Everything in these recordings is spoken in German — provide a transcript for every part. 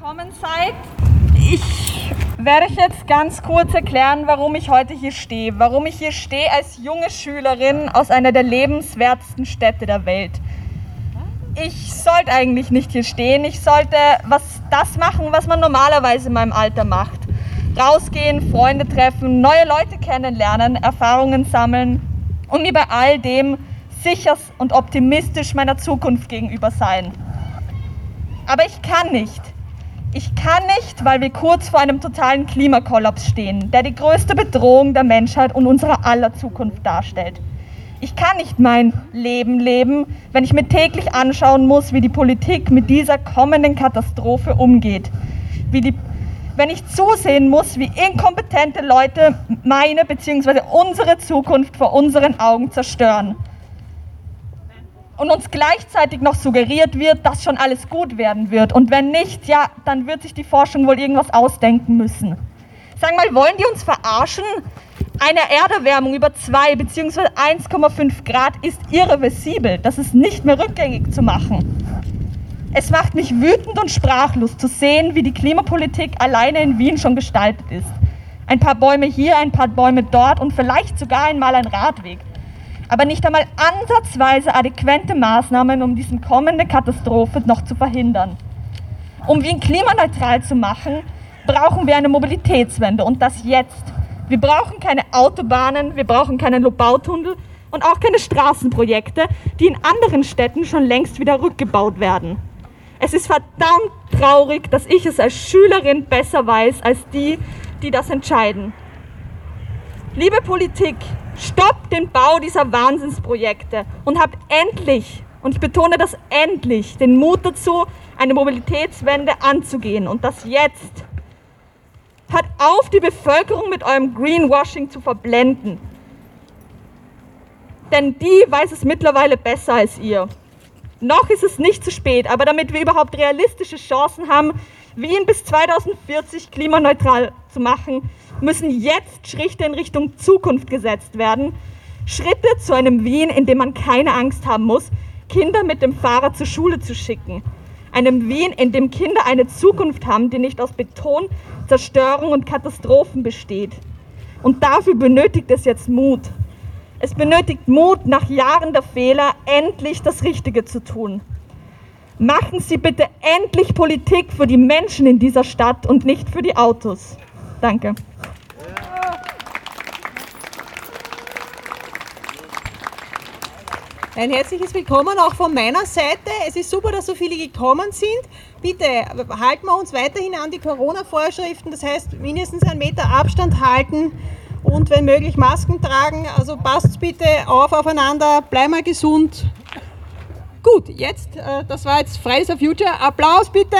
gekommen seid. Ich werde euch jetzt ganz kurz erklären, warum ich heute hier stehe. Warum ich hier stehe als junge Schülerin aus einer der lebenswertesten Städte der Welt. Ich sollte eigentlich nicht hier stehen. Ich sollte was das machen, was man normalerweise in meinem Alter macht. Rausgehen, Freunde treffen, neue Leute kennenlernen, Erfahrungen sammeln und mir bei all dem sicher und optimistisch meiner Zukunft gegenüber sein. Aber ich kann nicht. Ich kann nicht, weil wir kurz vor einem totalen Klimakollaps stehen, der die größte Bedrohung der Menschheit und unserer aller Zukunft darstellt. Ich kann nicht mein Leben leben, wenn ich mir täglich anschauen muss, wie die Politik mit dieser kommenden Katastrophe umgeht. Die, wenn ich zusehen muss, wie inkompetente Leute meine bzw. unsere Zukunft vor unseren Augen zerstören und uns gleichzeitig noch suggeriert wird, dass schon alles gut werden wird. Und wenn nicht, ja, dann wird sich die Forschung wohl irgendwas ausdenken müssen. Sag mal, wollen die uns verarschen? Eine Erderwärmung über 2 bzw. 1,5 Grad ist irreversibel. Das ist nicht mehr rückgängig zu machen. Es macht mich wütend und sprachlos zu sehen, wie die Klimapolitik alleine in Wien schon gestaltet ist. Ein paar Bäume hier, ein paar Bäume dort und vielleicht sogar einmal ein Radweg aber nicht einmal ansatzweise adäquate Maßnahmen, um diese kommende Katastrophe noch zu verhindern. Um Wien klimaneutral zu machen, brauchen wir eine Mobilitätswende und das jetzt. Wir brauchen keine Autobahnen, wir brauchen keinen Lobautunnel und auch keine Straßenprojekte, die in anderen Städten schon längst wieder rückgebaut werden. Es ist verdammt traurig, dass ich es als Schülerin besser weiß als die, die das entscheiden. Liebe Politik, stoppt den Bau dieser Wahnsinnsprojekte und habt endlich, und ich betone das endlich, den Mut dazu, eine Mobilitätswende anzugehen und das jetzt. Hört auf, die Bevölkerung mit eurem Greenwashing zu verblenden. Denn die weiß es mittlerweile besser als ihr. Noch ist es nicht zu spät, aber damit wir überhaupt realistische Chancen haben, Wien bis 2040 klimaneutral zu machen, müssen jetzt Schritte in Richtung Zukunft gesetzt werden. Schritte zu einem Wien, in dem man keine Angst haben muss, Kinder mit dem Fahrrad zur Schule zu schicken. Einem Wien, in dem Kinder eine Zukunft haben, die nicht aus Beton, Zerstörung und Katastrophen besteht. Und dafür benötigt es jetzt Mut. Es benötigt Mut, nach Jahren der Fehler endlich das Richtige zu tun. Machen Sie bitte endlich Politik für die Menschen in dieser Stadt und nicht für die Autos. Danke. Ein herzliches Willkommen auch von meiner Seite. Es ist super, dass so viele gekommen sind. Bitte halten wir uns weiterhin an die Corona-Vorschriften, das heißt mindestens einen Meter Abstand halten und wenn möglich Masken tragen. Also passt bitte auf aufeinander, bleiben wir gesund. Gut, jetzt, äh, das war jetzt Fridays for Future. Applaus bitte.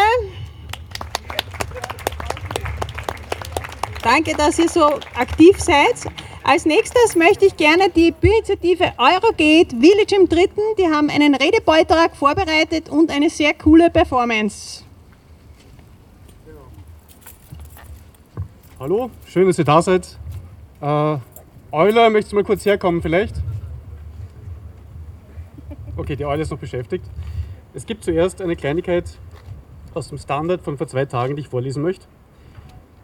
Danke, dass ihr so aktiv seid. Als nächstes möchte ich gerne die Bürgerinitiative Eurogate Village im Dritten, die haben einen Redebeitrag vorbereitet und eine sehr coole Performance. Hallo, schön, dass ihr da seid. Äh, Euler, möchtest du mal kurz herkommen vielleicht? Okay, die Eule ist noch beschäftigt. Es gibt zuerst eine Kleinigkeit aus dem Standard von vor zwei Tagen, die ich vorlesen möchte.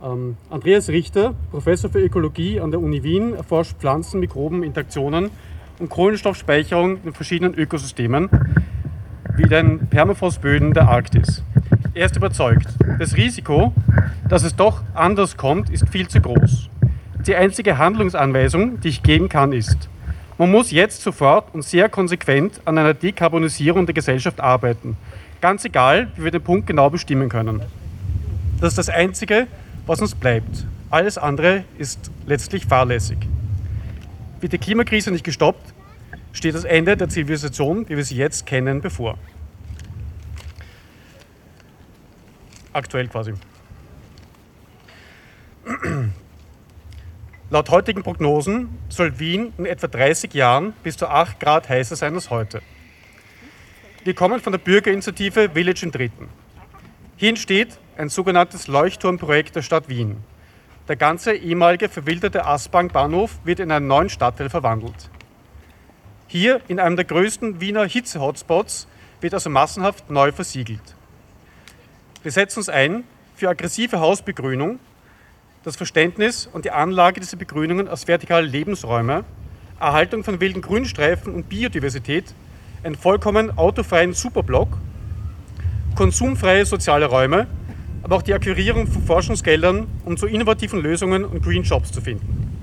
Ähm, Andreas Richter, Professor für Ökologie an der Uni Wien, erforscht Pflanzen, Mikroben, Interaktionen und Kohlenstoffspeicherung in verschiedenen Ökosystemen, wie den Permafrostböden der Arktis. Er ist überzeugt, das Risiko, dass es doch anders kommt, ist viel zu groß. Die einzige Handlungsanweisung, die ich geben kann, ist, man muss jetzt sofort und sehr konsequent an einer Dekarbonisierung der Gesellschaft arbeiten. Ganz egal, wie wir den Punkt genau bestimmen können. Das ist das Einzige, was uns bleibt. Alles andere ist letztlich fahrlässig. Wird die Klimakrise nicht gestoppt, steht das Ende der Zivilisation, wie wir sie jetzt kennen, bevor. Aktuell quasi. Laut heutigen Prognosen soll Wien in etwa 30 Jahren bis zu 8 Grad heißer sein als heute. Wir kommen von der Bürgerinitiative Village im Dritten. Hier entsteht ein sogenanntes Leuchtturmprojekt der Stadt Wien. Der ganze ehemalige verwilderte Aspang-Bahnhof wird in einen neuen Stadtteil verwandelt. Hier, in einem der größten Wiener Hitze-Hotspots, wird also massenhaft neu versiegelt. Wir setzen uns ein für aggressive Hausbegrünung, das Verständnis und die Anlage dieser Begrünungen als vertikale Lebensräume, Erhaltung von wilden Grünstreifen und Biodiversität, einen vollkommen autofreien Superblock, konsumfreie soziale Räume, aber auch die Akquirierung von Forschungsgeldern, um zu innovativen Lösungen und Green Jobs zu finden.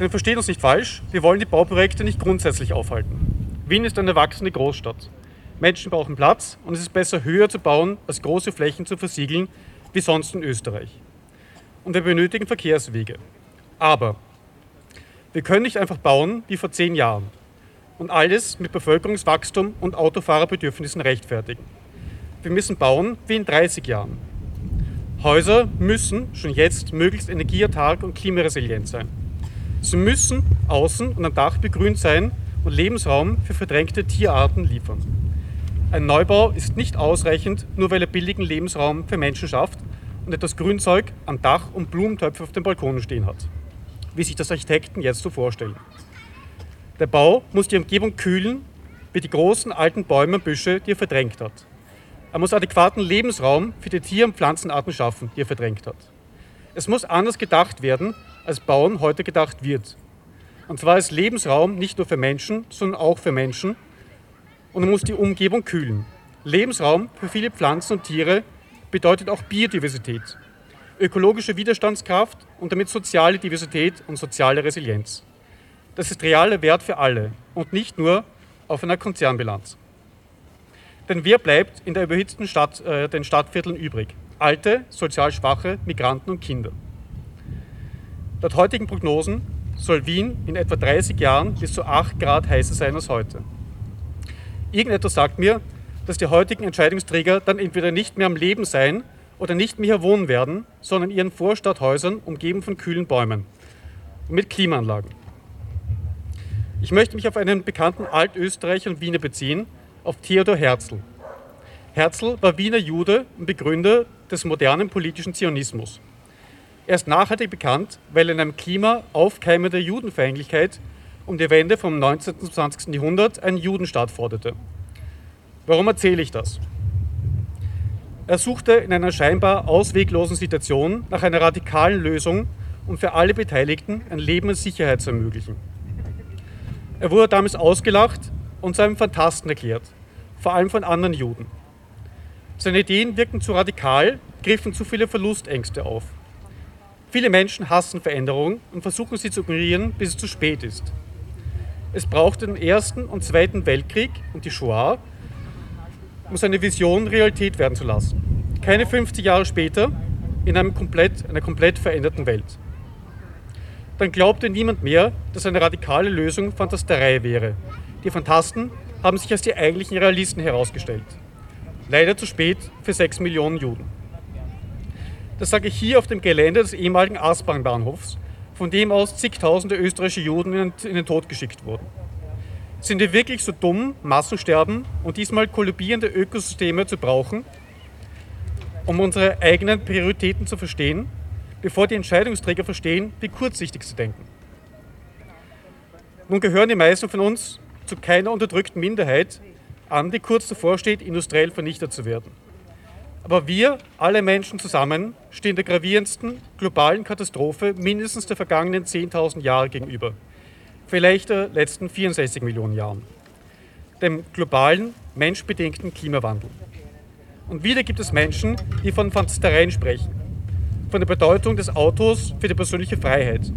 Denn versteht uns nicht falsch, wir wollen die Bauprojekte nicht grundsätzlich aufhalten. Wien ist eine wachsende Großstadt. Menschen brauchen Platz und es ist besser höher zu bauen, als große Flächen zu versiegeln, wie sonst in Österreich. Und wir benötigen Verkehrswege. Aber wir können nicht einfach bauen wie vor zehn Jahren und alles mit Bevölkerungswachstum und Autofahrerbedürfnissen rechtfertigen. Wir müssen bauen wie in 30 Jahren. Häuser müssen schon jetzt möglichst energieautark und klimaresilient sein. Sie müssen außen und am Dach begrünt sein und Lebensraum für verdrängte Tierarten liefern. Ein Neubau ist nicht ausreichend, nur weil er billigen Lebensraum für Menschen schafft und etwas Grünzeug am Dach und Blumentöpfe auf den Balkonen stehen hat, wie sich das Architekten jetzt so vorstellen. Der Bau muss die Umgebung kühlen, wie die großen alten Bäume und Büsche, die er verdrängt hat. Er muss adäquaten Lebensraum für die Tier- und Pflanzenarten schaffen, die er verdrängt hat. Es muss anders gedacht werden, als Bauen heute gedacht wird. Und zwar als Lebensraum nicht nur für Menschen, sondern auch für Menschen. Und er muss die Umgebung kühlen. Lebensraum für viele Pflanzen und Tiere bedeutet auch Biodiversität, ökologische Widerstandskraft und damit soziale Diversität und soziale Resilienz. Das ist realer Wert für alle und nicht nur auf einer Konzernbilanz. Denn wer bleibt in der überhitzten Stadt, äh, den Stadtvierteln übrig? Alte, sozial schwache, Migranten und Kinder. Laut heutigen Prognosen soll Wien in etwa 30 Jahren bis zu 8 Grad heißer sein als heute. Irgendetwas sagt mir, dass die heutigen Entscheidungsträger dann entweder nicht mehr am Leben sein oder nicht mehr hier wohnen werden, sondern in ihren Vorstadthäusern umgeben von kühlen Bäumen und mit Klimaanlagen. Ich möchte mich auf einen bekannten Altösterreicher und Wiener beziehen, auf Theodor Herzl. Herzl war Wiener Jude und Begründer des modernen politischen Zionismus. Er ist nachhaltig bekannt, weil er in einem Klima aufkeimender Judenfeindlichkeit um die Wende vom 19. zum 20. Jahrhundert einen Judenstaat forderte. Warum erzähle ich das? Er suchte in einer scheinbar ausweglosen Situation nach einer radikalen Lösung, um für alle Beteiligten ein Leben in Sicherheit zu ermöglichen. Er wurde damals ausgelacht und zu einem Fantasten erklärt, vor allem von anderen Juden. Seine Ideen wirkten zu radikal, griffen zu viele Verlustängste auf. Viele Menschen hassen Veränderungen und versuchen sie zu ignorieren, bis es zu spät ist. Es brauchte den Ersten und Zweiten Weltkrieg und die Shoah, um seine Vision Realität werden zu lassen. Keine 50 Jahre später in einem komplett, einer komplett veränderten Welt. Dann glaubte niemand mehr, dass eine radikale Lösung Fantasterei wäre. Die Fantasten haben sich als die eigentlichen Realisten herausgestellt. Leider zu spät für 6 Millionen Juden. Das sage ich hier auf dem Gelände des ehemaligen Aßbahnbahnhofs, von dem aus zigtausende österreichische Juden in den Tod geschickt wurden. Sind wir wirklich so dumm, Massensterben und diesmal kollabierende Ökosysteme zu brauchen, um unsere eigenen Prioritäten zu verstehen, bevor die Entscheidungsträger verstehen, wie kurzsichtig sie denken? Nun gehören die meisten von uns zu keiner unterdrückten Minderheit an, die kurz davor steht, industriell vernichtet zu werden. Aber wir, alle Menschen zusammen, stehen der gravierendsten globalen Katastrophe mindestens der vergangenen 10.000 Jahre gegenüber. Vielleicht der letzten 64 Millionen Jahren. Dem globalen, menschbedingten Klimawandel. Und wieder gibt es Menschen, die von Fantastereien sprechen. Von der Bedeutung des Autos für die persönliche Freiheit.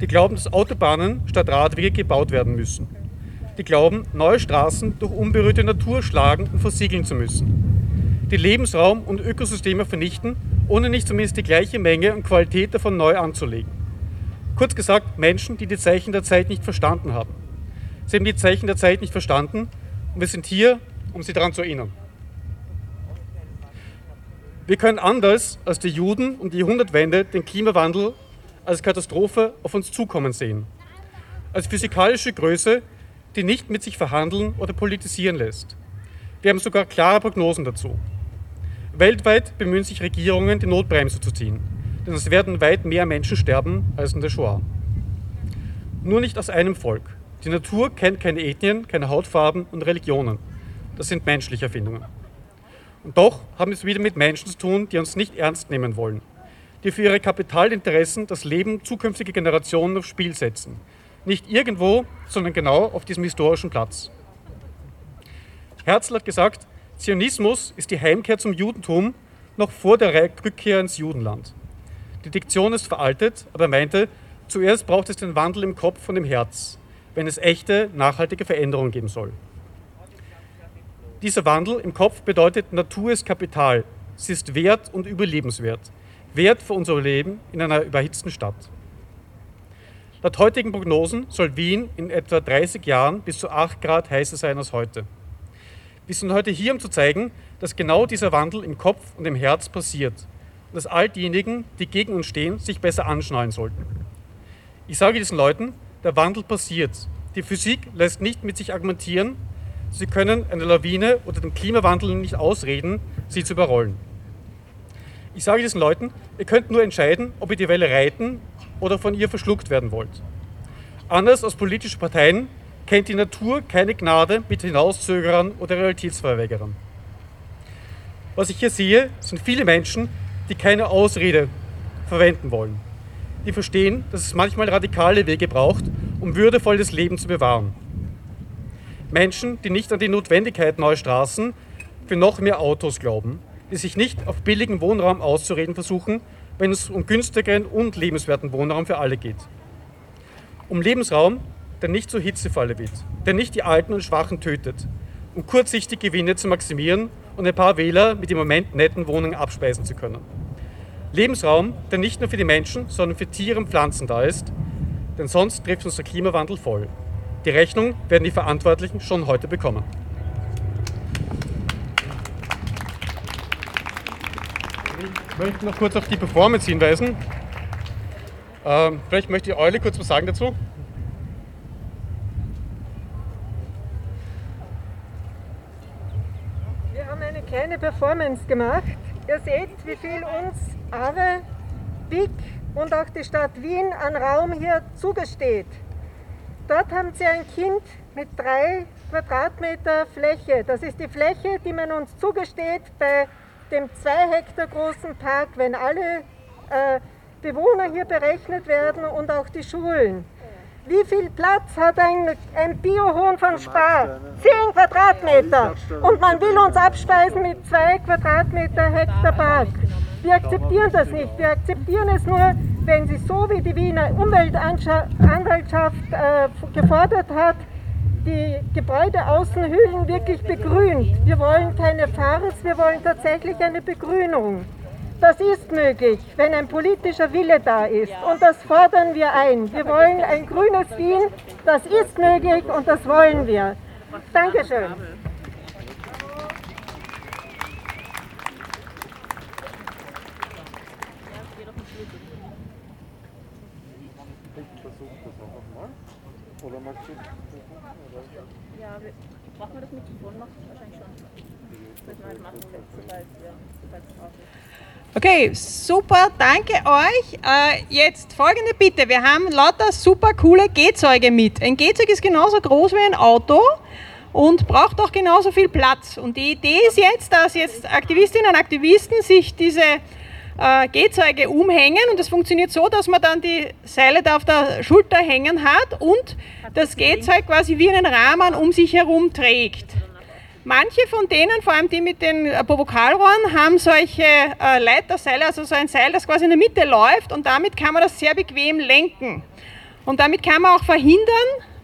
Die glauben, dass Autobahnen statt Radwege gebaut werden müssen. Die glauben, neue Straßen durch unberührte Natur schlagen und versiegeln zu müssen die Lebensraum und Ökosysteme vernichten, ohne nicht zumindest die gleiche Menge und Qualität davon neu anzulegen. Kurz gesagt, Menschen, die die Zeichen der Zeit nicht verstanden haben. Sie haben die Zeichen der Zeit nicht verstanden und wir sind hier, um sie daran zu erinnern. Wir können anders als die Juden um die Jahrhundertwende den Klimawandel als Katastrophe auf uns zukommen sehen. Als physikalische Größe, die nicht mit sich verhandeln oder politisieren lässt. Wir haben sogar klare Prognosen dazu. Weltweit bemühen sich Regierungen, die Notbremse zu ziehen, denn es werden weit mehr Menschen sterben als in der Shoah. Nur nicht aus einem Volk. Die Natur kennt keine Ethnien, keine Hautfarben und Religionen. Das sind menschliche Erfindungen. Und doch haben wir es wieder mit Menschen zu tun, die uns nicht ernst nehmen wollen, die für ihre Kapitalinteressen das Leben zukünftiger Generationen aufs Spiel setzen. Nicht irgendwo, sondern genau auf diesem historischen Platz. Herzl hat gesagt, Zionismus ist die Heimkehr zum Judentum noch vor der Rückkehr ins Judenland. Die Diktion ist veraltet, aber er meinte, zuerst braucht es den Wandel im Kopf und im Herz, wenn es echte, nachhaltige Veränderungen geben soll. Dieser Wandel im Kopf bedeutet, Natur ist Kapital. Sie ist wert und überlebenswert. Wert für unser Leben in einer überhitzten Stadt. Laut heutigen Prognosen soll Wien in etwa 30 Jahren bis zu 8 Grad heißer sein als heute. Wir sind heute hier, um zu zeigen, dass genau dieser Wandel im Kopf und im Herz passiert und dass all diejenigen, die gegen uns stehen, sich besser anschnallen sollten. Ich sage diesen Leuten, der Wandel passiert. Die Physik lässt nicht mit sich argumentieren. Sie können eine Lawine oder den Klimawandel nicht ausreden, sie zu überrollen. Ich sage diesen Leuten, ihr könnt nur entscheiden, ob ihr die Welle reiten oder von ihr verschluckt werden wollt. Anders als politische Parteien kennt die Natur keine Gnade mit Hinauszögerern oder Realitätsverweigerern. Was ich hier sehe, sind viele Menschen, die keine Ausrede verwenden wollen. Die verstehen, dass es manchmal radikale Wege braucht, um würdevolles Leben zu bewahren. Menschen, die nicht an die Notwendigkeit neuer Straßen für noch mehr Autos glauben, die sich nicht auf billigen Wohnraum auszureden versuchen, wenn es um günstigeren und lebenswerten Wohnraum für alle geht. Um Lebensraum, der nicht zur Hitzefalle wird, der nicht die Alten und Schwachen tötet, um kurzsichtig Gewinne zu maximieren und ein paar Wähler mit im Moment netten Wohnungen abspeisen zu können. Lebensraum, der nicht nur für die Menschen, sondern für Tiere und Pflanzen da ist, denn sonst trifft uns der Klimawandel voll. Die Rechnung werden die Verantwortlichen schon heute bekommen. Ich möchte noch kurz auf die Performance hinweisen. Ähm, vielleicht möchte die Eule kurz was sagen dazu. Wir haben eine kleine Performance gemacht. Ihr seht, wie viel uns AWE, BIC und auch die Stadt Wien an Raum hier zugesteht. Dort haben sie ein Kind mit drei Quadratmeter Fläche. Das ist die Fläche, die man uns zugesteht bei dem zwei Hektar großen Park, wenn alle äh, Bewohner hier berechnet werden und auch die Schulen. Wie viel Platz hat ein, ein Biohuhn von Spar? 10 Quadratmeter. Und man will uns abspeisen mit 2 Quadratmeter Hektar Park. Wir akzeptieren das nicht. Wir akzeptieren es nur, wenn sie so wie die Wiener Umweltanwaltschaft äh, gefordert hat, die Gebäudeaußenhüllen wirklich begrünt. Wir wollen keine Farce, wir wollen tatsächlich eine Begrünung. Das ist möglich, wenn ein politischer Wille da ist. Und das fordern wir ein. Wir wollen ein grünes Wien. Das ist möglich und das wollen wir. Dankeschön. Oder magst du? Ja, brauchen wir das Mikrofon noch? Wahrscheinlich schon. Das müssen wir halt machen, sobald es drauf ist. Okay, super, danke euch. Äh, jetzt folgende Bitte. Wir haben lauter super coole Gehzeuge mit. Ein Gehzeug ist genauso groß wie ein Auto und braucht auch genauso viel Platz. Und die Idee ist jetzt, dass jetzt Aktivistinnen und Aktivisten sich diese äh, Gehzeuge umhängen und das funktioniert so, dass man dann die Seile da auf der Schulter hängen hat und das Gehzeug quasi wie einen Rahmen um sich herum trägt. Manche von denen, vor allem die mit den Vokalrohren, haben solche äh, Leiterseile, also so ein Seil, das quasi in der Mitte läuft und damit kann man das sehr bequem lenken. Und damit kann man auch verhindern,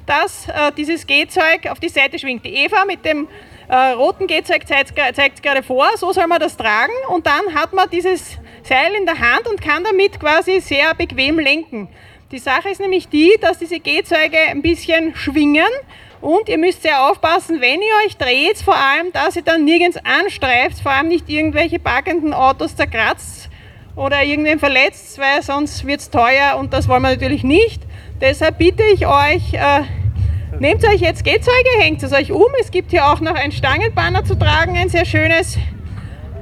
dass äh, dieses Gehzeug auf die Seite schwingt. Die Eva mit dem äh, roten Gehzeug zeigt es gerade vor, so soll man das tragen und dann hat man dieses Seil in der Hand und kann damit quasi sehr bequem lenken. Die Sache ist nämlich die, dass diese Gehzeuge ein bisschen schwingen und ihr müsst sehr aufpassen, wenn ihr euch dreht, vor allem, dass ihr dann nirgends anstreift, vor allem nicht irgendwelche parkenden Autos zerkratzt oder irgendwen verletzt, weil sonst wird es teuer und das wollen wir natürlich nicht. Deshalb bitte ich euch, äh, nehmt euch jetzt Gehzeuge, hängt es euch um. Es gibt hier auch noch ein Stangenbanner zu tragen, ein sehr schönes.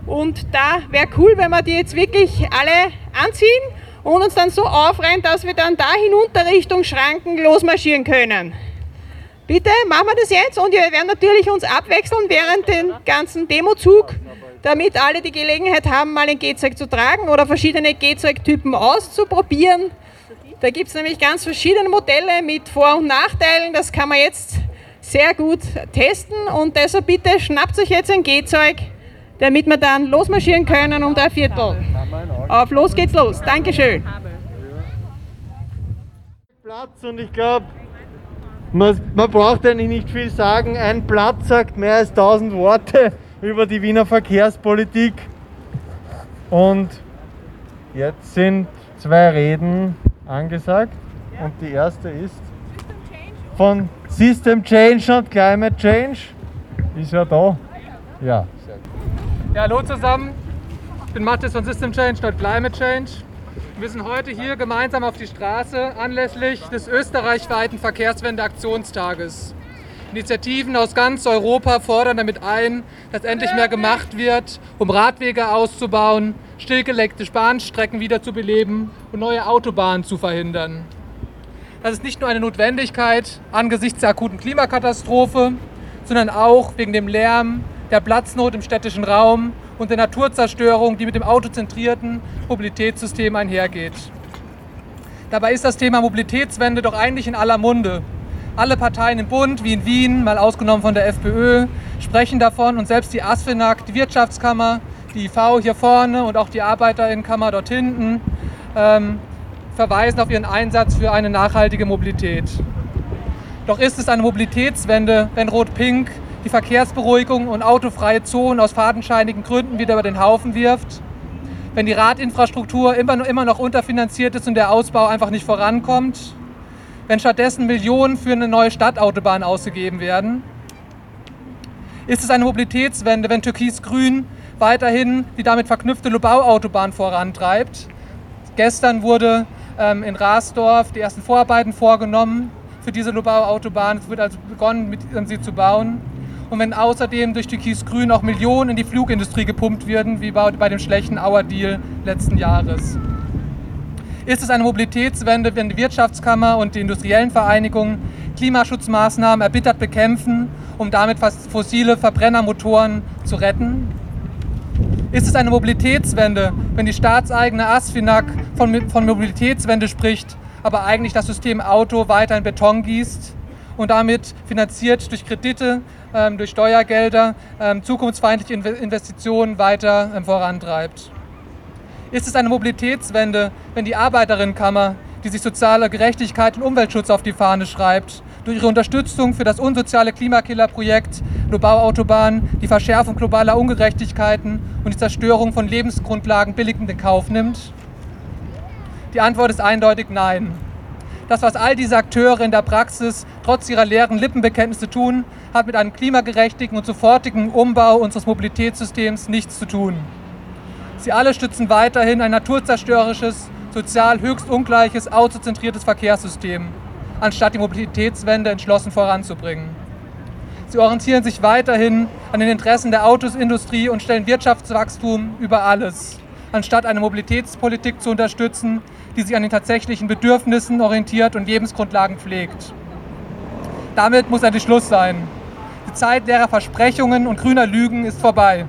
Und da wäre cool, wenn wir die jetzt wirklich alle anziehen und uns dann so aufreihen, dass wir dann da hinunter Richtung Schranken losmarschieren können. Bitte machen wir das jetzt und wir werden natürlich uns abwechseln während den ganzen Demozug damit alle die Gelegenheit haben, mal ein Gehzeug zu tragen oder verschiedene Gehzeugtypen auszuprobieren. Da gibt es nämlich ganz verschiedene Modelle mit Vor- und Nachteilen. Das kann man jetzt sehr gut testen und deshalb bitte schnappt euch jetzt ein Gehzeug, damit wir dann losmarschieren können um drei Viertel. Auf los geht's los. Dankeschön. Platz und ich glaube, man, man braucht eigentlich nicht viel sagen. Ein Platz sagt mehr als tausend Worte über die Wiener Verkehrspolitik. Und jetzt sind zwei Reden angesagt und die erste ist von System Change und Climate Change. Ist ja da. Ja. Ja, hallo zusammen. Ich bin Mathis von System Change, not Climate Change. Wir sind heute hier gemeinsam auf die Straße anlässlich des österreichweiten Verkehrswende-Aktionstages. Initiativen aus ganz Europa fordern damit ein, dass endlich mehr gemacht wird, um Radwege auszubauen, stillgelegte Bahnstrecken wieder zu beleben und neue Autobahnen zu verhindern. Das ist nicht nur eine Notwendigkeit angesichts der akuten Klimakatastrophe, sondern auch wegen dem Lärm, der Platznot im städtischen Raum und der Naturzerstörung, die mit dem autozentrierten Mobilitätssystem einhergeht. Dabei ist das Thema Mobilitätswende doch eigentlich in aller Munde. Alle Parteien im Bund, wie in Wien, mal ausgenommen von der FPÖ, sprechen davon und selbst die ASFINAG, die Wirtschaftskammer, die IV hier vorne und auch die Arbeiterinnenkammer dort hinten ähm, verweisen auf ihren Einsatz für eine nachhaltige Mobilität. Doch ist es eine Mobilitätswende, wenn Rot-Pink die Verkehrsberuhigung und autofreie Zonen aus fadenscheinigen Gründen wieder über den Haufen wirft? Wenn die Radinfrastruktur immer, immer noch unterfinanziert ist und der Ausbau einfach nicht vorankommt? Wenn stattdessen Millionen für eine neue Stadtautobahn ausgegeben werden? Ist es eine Mobilitätswende, wenn Türkis-Grün weiterhin die damit verknüpfte Lubau-Autobahn vorantreibt? Gestern wurde ähm, in Rasdorf die ersten Vorarbeiten vorgenommen für diese Lubau-Autobahn. Es wird also begonnen, sie zu bauen. Und wenn außerdem durch Türkis-Grün auch Millionen in die Flugindustrie gepumpt werden, wie bei, dem schlechten Auer-Deal letzten Jahres. Ist es eine Mobilitätswende, wenn die Wirtschaftskammer und die industriellen Vereinigungen Klimaschutzmaßnahmen erbittert bekämpfen, um damit fossile Verbrennermotoren zu retten? Ist es eine Mobilitätswende, wenn die staatseigene ASFINAG von, von Mobilitätswende spricht, aber eigentlich das System Auto weiter in Beton gießt und damit finanziert durch Kredite, durch Steuergelder ähm, zukunftsfeindliche Investitionen weiter ähm, vorantreibt? Ist es eine Mobilitätswende, wenn die Arbeiterinnenkammer, die sich soziale Gerechtigkeit und Umweltschutz auf die Fahne schreibt, durch ihre Unterstützung für das unsoziale Klimakillerprojekt Lobau-Autobahn die Verschärfung globaler Ungerechtigkeiten und die Zerstörung von Lebensgrundlagen billigend in Kauf nimmt? Die Antwort ist eindeutig nein. Das, was all diese Akteure in der Praxis trotz ihrer leeren Lippenbekenntnisse tun, hat mit einem klimagerechtigen und sofortigen Umbau unseres Mobilitätssystems nichts zu tun. Sie alle stützen weiterhin ein naturzerstörerisches, sozial höchst ungleiches, autozentriertes Verkehrssystem, anstatt die Mobilitätswende entschlossen voranzubringen. Sie orientieren sich weiterhin an den Interessen der Autosindustrie und stellen Wirtschaftswachstum über alles, anstatt eine Mobilitätspolitik zu unterstützen, die sich an den tatsächlichen Bedürfnissen orientiert und Lebensgrundlagen pflegt. Damit muss endlich Schluss sein. Zeit leerer Versprechungen und grüner Lügen ist vorbei.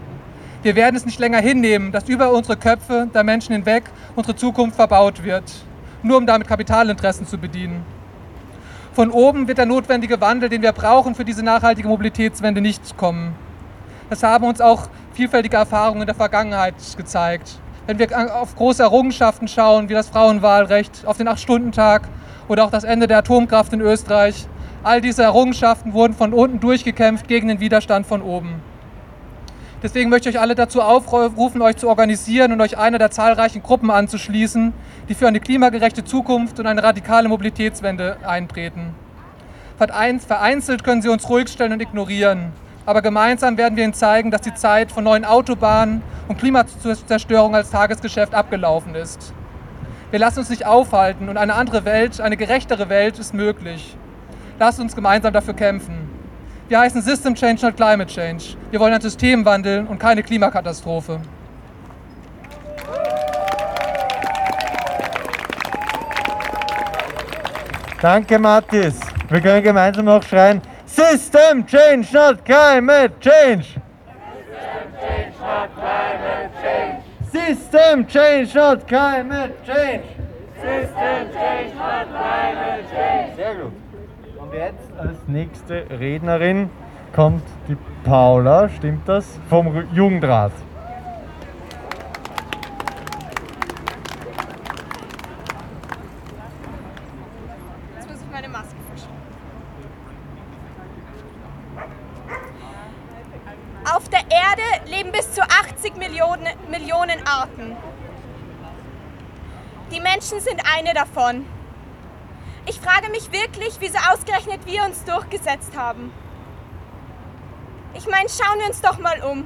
Wir werden es nicht länger hinnehmen, dass über unsere Köpfe der Menschen hinweg unsere Zukunft verbaut wird, nur um damit Kapitalinteressen zu bedienen. Von oben wird der notwendige Wandel, den wir brauchen für diese nachhaltige Mobilitätswende, nicht kommen. Das haben uns auch vielfältige Erfahrungen in der Vergangenheit gezeigt. Wenn wir auf große Errungenschaften schauen, wie das Frauenwahlrecht, auf den Acht-Stunden-Tag oder auch das Ende der Atomkraft in Österreich, all diese Errungenschaften wurden von unten durchgekämpft gegen den Widerstand von oben. Deswegen möchte ich euch alle dazu aufrufen, euch zu organisieren und euch einer der zahlreichen Gruppen anzuschließen, die für eine klimagerechte Zukunft und eine radikale Mobilitätswende eintreten. Vereinzelt können sie uns ruhig stellen und ignorieren, aber gemeinsam werden wir ihnen zeigen, dass die Zeit von neuen Autobahnen und Klimazerstörung als Tagesgeschäft abgelaufen ist. Wir lassen uns nicht aufhalten und eine andere Welt, eine gerechtere Welt ist möglich. Lasst uns gemeinsam dafür kämpfen. Wir heißen System Change, not Climate Change. Wir wollen ein System wandeln und keine Klimakatastrophe. Danke, Mathis. Wir können gemeinsam noch schreien: System Change, not Climate Change! System change, not climate System change, not climate change. Sehr gut. Und jetzt als nächste Rednerin kommt die Paula, stimmt das? Vom Jugendrat. Jetzt muss ich meine Maske verstecken. Auf der Erde leben bis zu 80 Millionen, Millionen Arten. Die Menschen sind eine davon. Mich wirklich, wieso ausgerechnet wir uns durchgesetzt haben. Ich meine, schauen wir uns doch mal um.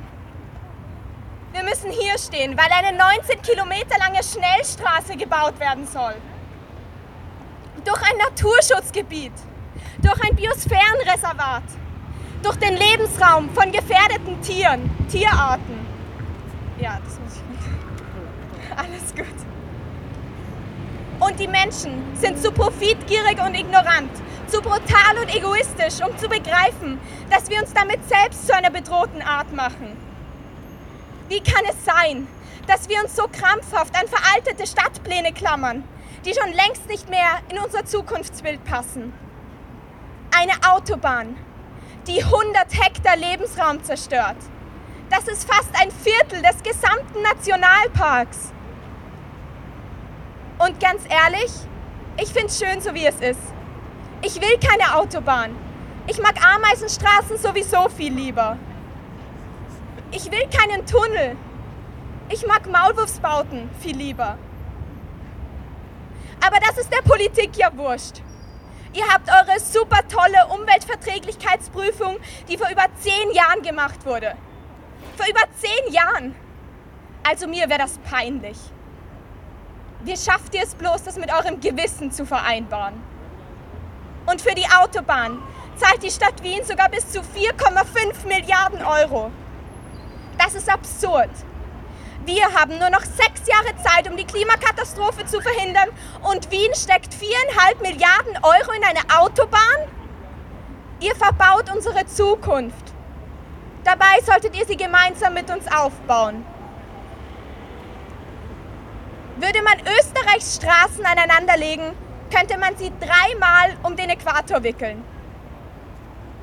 Wir müssen hier stehen, weil eine 19 Kilometer lange Schnellstraße gebaut werden soll durch ein Naturschutzgebiet, durch ein Biosphärenreservat, durch den Lebensraum von gefährdeten Tieren, Tierarten. Ja, das muss ich. Alles gut. Und die Menschen sind zu profitgierig und ignorant, zu brutal und egoistisch, um zu begreifen, dass wir uns damit selbst zu einer bedrohten Art machen. Wie kann es sein, dass wir uns so krampfhaft an veraltete Stadtpläne klammern, die schon längst nicht mehr in unser Zukunftsbild passen? Eine Autobahn, die 100 Hektar Lebensraum zerstört. Das ist fast ein Viertel des gesamten Nationalparks. Und ganz ehrlich, ich finde es schön, so wie es ist. Ich will keine Autobahn. Ich mag Ameisenstraßen sowieso viel lieber. Ich will keinen Tunnel. Ich mag Maulwurfsbauten viel lieber. Aber das ist der Politik ja wurscht. Ihr habt eure super tolle Umweltverträglichkeitsprüfung, die vor über zehn Jahren gemacht wurde. Vor über zehn Jahren. Also mir wäre das peinlich. Wie schafft ihr es bloß, das mit eurem Gewissen zu vereinbaren? Und für die Autobahn zahlt die Stadt Wien sogar bis zu 4,5 Milliarden Euro. Das ist absurd. Wir haben nur noch sechs Jahre Zeit, um die Klimakatastrophe zu verhindern und Wien steckt viereinhalb Milliarden Euro in eine Autobahn? Ihr verbaut unsere Zukunft. Dabei solltet ihr sie gemeinsam mit uns aufbauen. Würde man Österreichs Straßen aneinanderlegen, könnte man sie dreimal um den Äquator wickeln.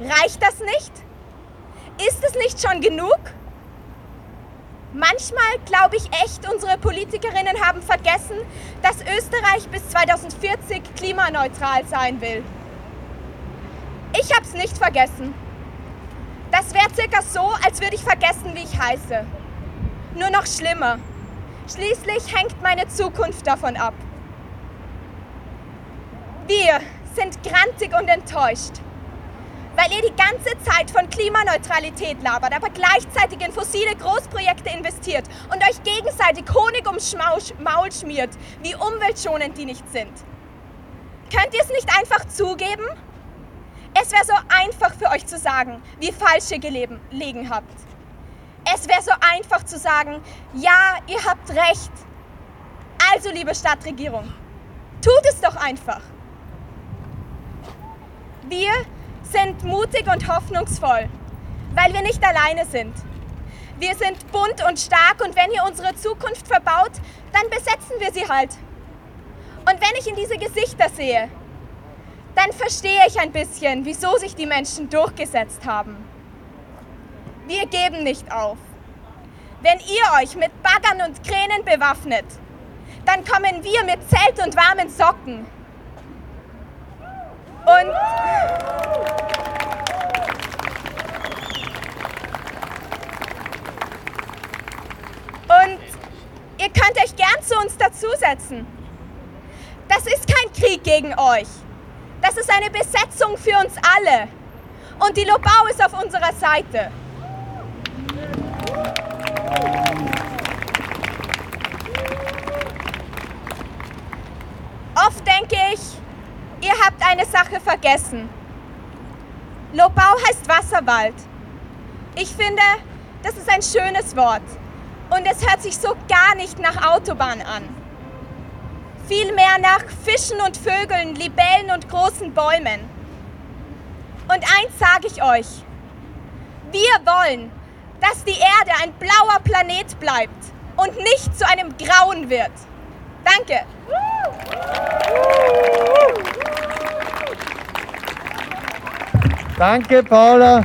Reicht das nicht? Ist es nicht schon genug? Manchmal glaube ich echt, unsere Politikerinnen haben vergessen, dass Österreich bis 2040 klimaneutral sein will. Ich habe es nicht vergessen. Das wäre circa so, als würde ich vergessen, wie ich heiße. Nur noch schlimmer. Schließlich hängt meine Zukunft davon ab. Wir sind grantig und enttäuscht, weil ihr die ganze Zeit von Klimaneutralität labert, aber gleichzeitig in fossile Großprojekte investiert und euch gegenseitig Honig ums Maul schmiert, wie umweltschonend die nicht sind. Könnt ihr es nicht einfach zugeben? Es wäre so einfach für euch zu sagen, wie falsch ihr gelegen habt. Es wäre so einfach zu sagen, ja, ihr habt recht. Also, liebe Stadtregierung, tut es doch einfach. Wir sind mutig und hoffnungsvoll, weil wir nicht alleine sind. Wir sind bunt und stark und wenn ihr unsere Zukunft verbaut, dann besetzen wir sie halt. Und wenn ich in diese Gesichter sehe, dann verstehe ich ein bisschen, wieso sich die Menschen durchgesetzt haben. Wir geben nicht auf. Wenn ihr euch mit Baggern und Kränen bewaffnet, dann kommen wir mit Zelt und warmen Socken. Und Und ihr könnt euch gern zu uns dazusetzen. Das ist kein Krieg gegen euch. Das ist eine Besetzung für uns alle. Und die Lobau ist auf unserer Seite. Eine Sache vergessen. Lobau heißt Wasserwald. Ich finde, das ist ein schönes Wort. Und es hört sich so gar nicht nach Autobahn an. Vielmehr nach Fischen und Vögeln, Libellen und großen Bäumen. Und eins sage ich euch. Wir wollen, dass die Erde ein blauer Planet bleibt und nicht zu einem Grauen wird. Danke. Danke, Paula.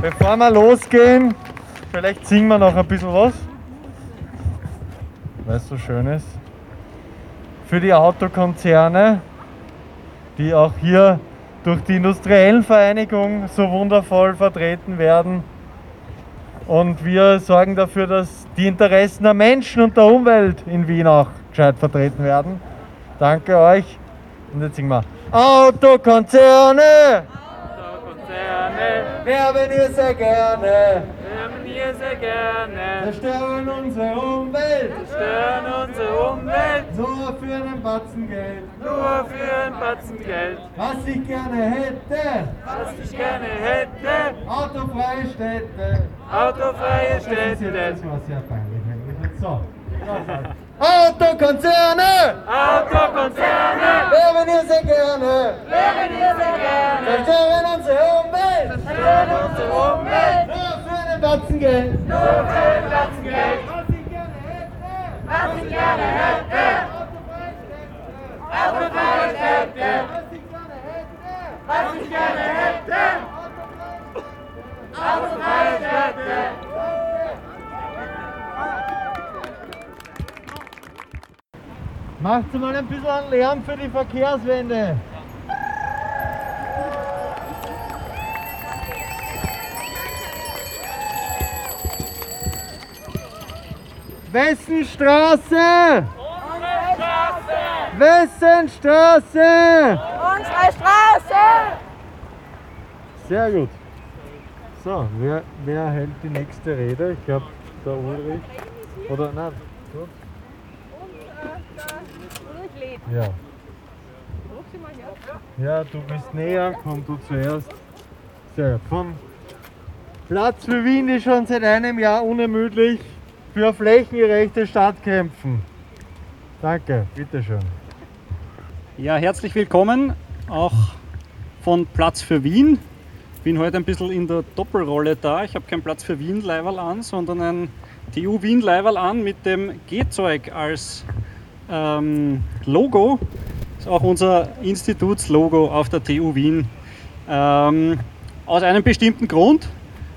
Bevor wir losgehen, vielleicht singen wir noch ein bisschen was. Weil es so schön ist. Für die Autokonzerne, die auch hier durch die industriellen Vereinigung so wundervoll vertreten werden. Und wir sorgen dafür, dass die Interessen der Menschen und der Umwelt in Wien auch gescheit vertreten werden. Danke euch. Und jetzt singen wir. Autokonzerne! Werben ihr sehr gerne, Werben wir sehr gerne, zerstören unsere Umwelt, stören unsere Umwelt, nur für einen Batzen Geld. nur für ein Batzen Geld. Was ich gerne hätte, Was ich gerne hätte, autofreie Städte. autofreie Das ist Städte. das war sehr peinlich. So. Autokonzerne! Autokonzerne, Werben ihr sehr gerne, werben wir sehr gerne, zerstören unsere Umwelt, stören unsere Umwelt, nur für einen Batzen Geld. nur für ein Batzen Geld. Was ich gerne hätte, autofreie Städte. Was ich gerne hätte, autofreie Städte. Macht mal ein bisschen Lärm für die Verkehrswende. Wessenstraße! Wessenstraße! Unsere Straße! Sehr gut. So, wer, wer hält die nächste Rede? Ich glaube, der Ulrich. Oder nein, du? Ja. Ja, du bist näher, komm du zuerst. Sehr gut. Vom Platz für Wien, die schon seit einem Jahr unermüdlich für flächengerechte Stadt kämpfen. Danke, bitteschön. Ja, herzlich willkommen auch von Platz für Wien. Bin heute ein bisschen in der Doppelrolle da. Ich habe keinen Platz für Wien Leiberl an, sondern ein TU Wien Leiberl an mit dem G-Zeug als ähm, Logo. Ist auch unser Institutslogo auf der TU Wien. Ähm, aus einem bestimmten Grund.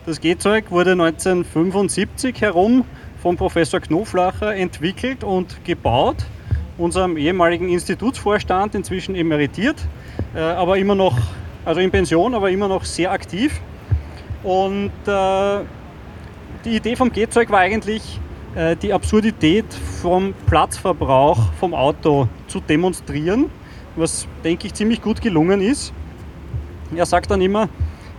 Das G-Zeug wurde 1975 herum vom Professor Knoflacher entwickelt und gebaut unserem ehemaligen Institutsvorstand, inzwischen emeritiert, äh, aber immer noch, also in Pension, aber immer noch sehr aktiv. Und äh, die Idee vom G-Zeug war eigentlich, äh, die Absurdität vom Platzverbrauch vom Auto zu demonstrieren, was, denke ich, ziemlich gut gelungen ist. Er sagt dann immer,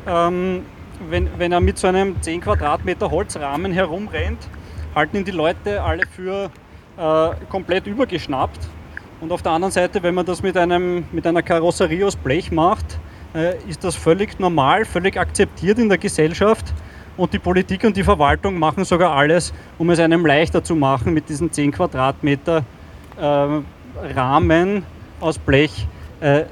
ähm, wenn, wenn er mit so einem 10 Quadratmeter Holzrahmen herumrennt, halten ihn die Leute alle für äh, komplett übergeschnappt. Und auf der anderen Seite, wenn man das mit, einem, mit einer Karosserie aus Blech macht, äh, ist das völlig normal, völlig akzeptiert in der Gesellschaft. Und die Politik und die Verwaltung machen sogar alles, um es einem leichter zu machen, mit diesen 10 Quadratmeter äh, Rahmen aus Blech äh,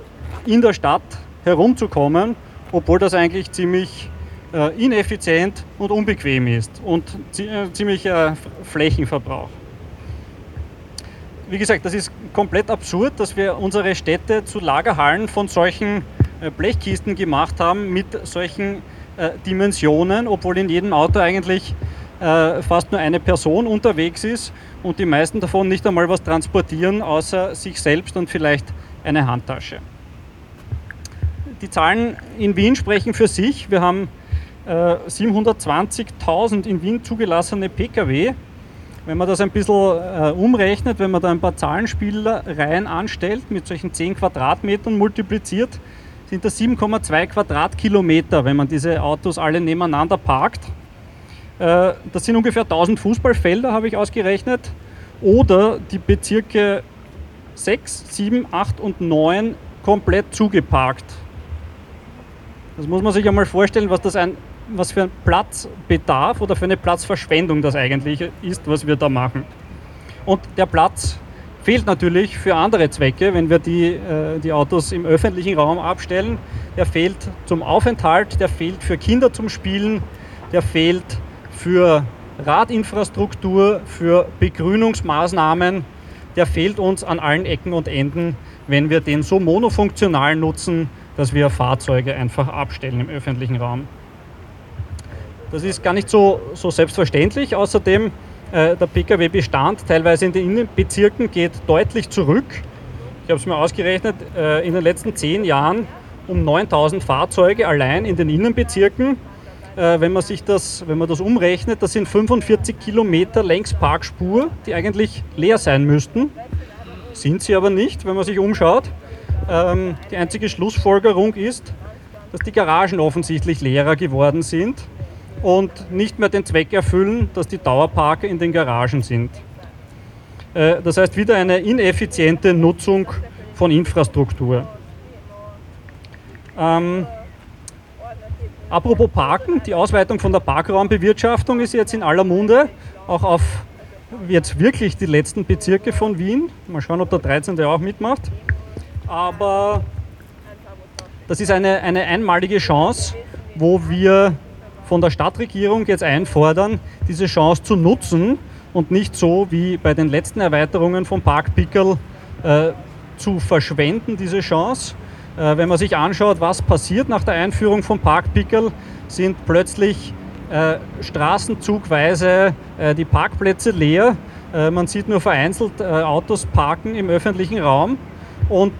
in der Stadt herumzukommen, obwohl das eigentlich ziemlich äh, ineffizient und unbequem ist und zi äh, ziemlicher Flächenverbrauch. Wie gesagt, das ist komplett absurd, dass wir unsere Städte zu Lagerhallen von solchen äh, Blechkisten gemacht haben mit solchen äh, Dimensionen, obwohl in jedem Auto eigentlich äh, fast nur eine Person unterwegs ist und die meisten davon nicht einmal was transportieren, außer sich selbst und vielleicht eine Handtasche. Die Zahlen in Wien sprechen für sich. Wir haben äh, 720.000 in Wien zugelassene Pkw. Wenn man das ein bisschen äh, umrechnet, wenn man da ein paar Zahlenspielereien anstellt, mit solchen 10 Quadratmetern multipliziert, sind das 7,2 Quadratkilometer, wenn man diese Autos alle nebeneinander parkt. Äh, das sind ungefähr 1000 Fußballfelder, habe ich ausgerechnet. Oder die Bezirke 6, 7, 8 und 9 komplett zugeparkt. Das muss man sich einmal vorstellen, was, das ein, was für ein Platzbedarf oder für eine Platzverschwendung das eigentlich ist, was wir da machen. Und der Platz fehlt natürlich für andere Zwecke, wenn wir die, äh, die Autos im öffentlichen Raum abstellen. Der fehlt zum Aufenthalt, der fehlt für Kinder zum Spielen, der fehlt für Radinfrastruktur, für Begrünungsmaßnahmen, der fehlt uns an allen Ecken und Enden, wenn wir den so monofunktional nutzen, dass wir Fahrzeuge einfach abstellen im öffentlichen Raum. Das ist gar nicht so, so selbstverständlich. Außerdem, äh, der Pkw-Bestand teilweise in den Innenbezirken geht deutlich zurück. Ich habe es mir ausgerechnet, äh, in den letzten zehn Jahren um 9000 Fahrzeuge allein in den Innenbezirken. Äh, wenn, man sich das, wenn man das umrechnet, das sind 45 Kilometer Längsparkspur, die eigentlich leer sein müssten. Sind sie aber nicht, wenn man sich umschaut. Ähm, die einzige Schlussfolgerung ist, dass die Garagen offensichtlich leerer geworden sind und nicht mehr den Zweck erfüllen, dass die Dauerparker in den Garagen sind. Äh, das heißt wieder eine ineffiziente Nutzung von Infrastruktur. Ähm, apropos Parken, die Ausweitung von der Parkraumbewirtschaftung ist jetzt in aller Munde, auch auf jetzt wirklich die letzten Bezirke von Wien. Mal schauen, ob der 13. auch mitmacht. Aber das ist eine, eine einmalige Chance, wo wir von der Stadtregierung jetzt einfordern, diese Chance zu nutzen und nicht so wie bei den letzten Erweiterungen vom Park Pickel äh, zu verschwenden, diese Chance. Äh, wenn man sich anschaut, was passiert nach der Einführung vom Park Pickel, sind plötzlich äh, straßenzugweise äh, die Parkplätze leer. Äh, man sieht nur vereinzelt äh, Autos parken im öffentlichen Raum und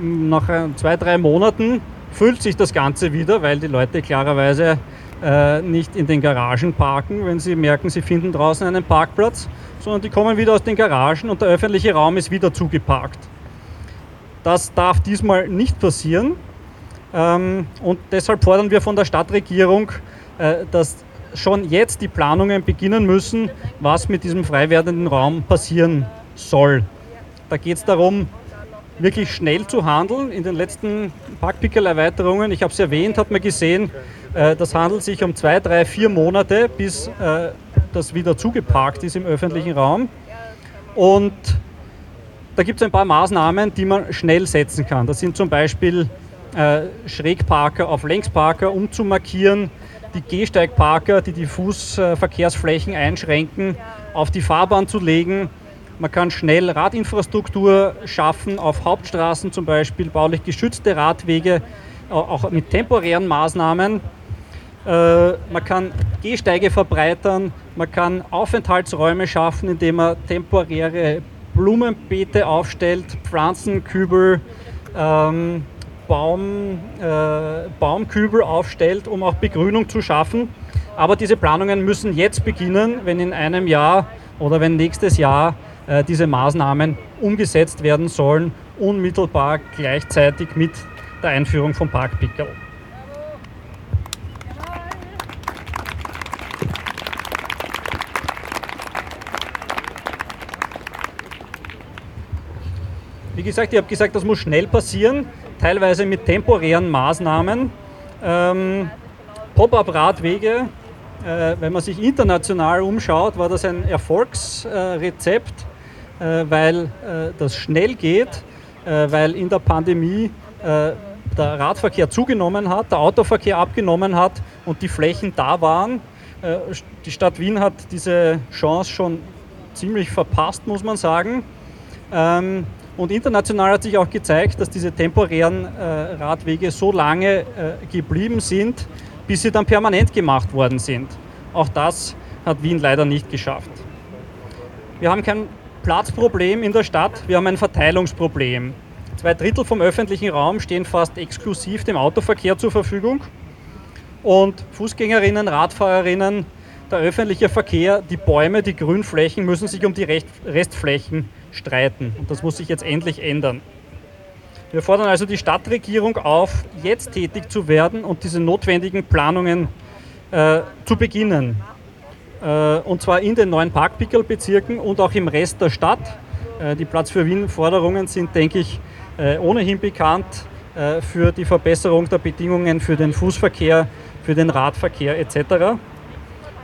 nach zwei, drei Monaten füllt sich das Ganze wieder, weil die Leute klarerweise äh, nicht in den Garagen parken, wenn sie merken, sie finden draußen einen Parkplatz, sondern die kommen wieder aus den Garagen und der öffentliche Raum ist wieder zugeparkt. Das darf diesmal nicht passieren ähm, und deshalb fordern wir von der Stadtregierung, äh, dass schon jetzt die Planungen beginnen müssen, was mit diesem frei werdenden Raum passieren soll. Da geht es darum, wirklich schnell zu handeln. In den letzten Parkpickel-Erweiterungen, ich habe es erwähnt, hat man gesehen, das handelt sich um zwei, drei, vier Monate, bis äh, das wieder zugeparkt ist im öffentlichen Raum. Und da gibt es ein paar Maßnahmen, die man schnell setzen kann. Das sind zum Beispiel äh, Schrägparker auf Längsparker umzumarkieren, die Gehsteigparker, die die Fußverkehrsflächen einschränken, auf die Fahrbahn zu legen man kann schnell Radinfrastruktur schaffen, auf Hauptstraßen zum Beispiel, baulich geschützte Radwege, auch mit temporären Maßnahmen. Äh, man kann Gehsteige verbreitern, man kann Aufenthaltsräume schaffen, indem man temporäre Blumenbeete aufstellt, Pflanzenkübel, ähm, Baum, äh, Baumkübel aufstellt, um auch Begrünung zu schaffen. Aber diese Planungen müssen jetzt beginnen, wenn in einem Jahr oder wenn nächstes Jahr äh, diese Maßnahmen umgesetzt werden sollen, unmittelbar gleichzeitig mit der Einführung von Parkpickel. Gesagt, ich habe gesagt, das muss schnell passieren, teilweise mit temporären Maßnahmen. Ähm, Pop-up-Radwege, äh, wenn man sich international umschaut, war das ein Erfolgsrezept. Äh, weil äh, das schnell geht, äh, weil in der Pandemie der Radverkehr zugenommen hat, der Autoverkehr abgenommen hat und die Flächen da waren. Die Stadt Wien hat diese Chance schon ziemlich verpasst, muss man sagen. Ähm, und international hat sich auch gezeigt, dass diese temporären Radwege so lange geblieben sind, bis sie dann permanent gemacht worden sind. Auch das hat Wien leider nicht geschafft. Wir haben kein Platzproblem in der Stadt, wir haben ein Verteilungsproblem. Zwei Drittel vom öffentlichen Raum stehen fast exklusiv dem Autoverkehr zur Verfügung. Und Fußgängerinnen, Radfahrerinnen, der öffentliche Verkehr, die Bäume, die Grünflächen müssen sich um die Restflächen streiten. Und das muss sich jetzt endlich ändern. Wir fordern also die Stadtregierung auf, jetzt tätig zu werden und diese notwendigen Planungen äh, zu beginnen. Äh, und zwar in den neuen Parkpickel-Bezirken und auch im Rest der Stadt. Äh, die Platz für Wien-Forderungen sind, denke ich, äh, ohnehin bekannt für die Verbesserung der Bedingungen für den Fußverkehr, für den Radverkehr etc.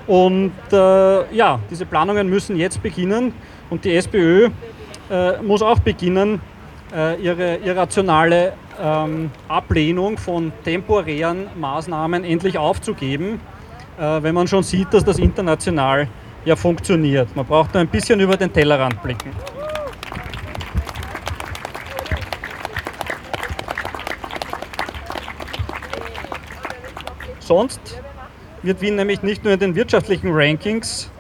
Und äh, ja, diese Planungen müssen jetzt beginnen und die SPÖ äh, muss auch beginnen, äh, ihre irrationale ähm, Ablehnung von temporären Maßnahmen endlich aufzugeben äh, wenn man schon sieht, dass das international ja funktioniert. Man braucht nur ein bisschen über den Tellerrand blicken. Sonst wird Wien nämlich nicht nur in den wirtschaftlichen Rankings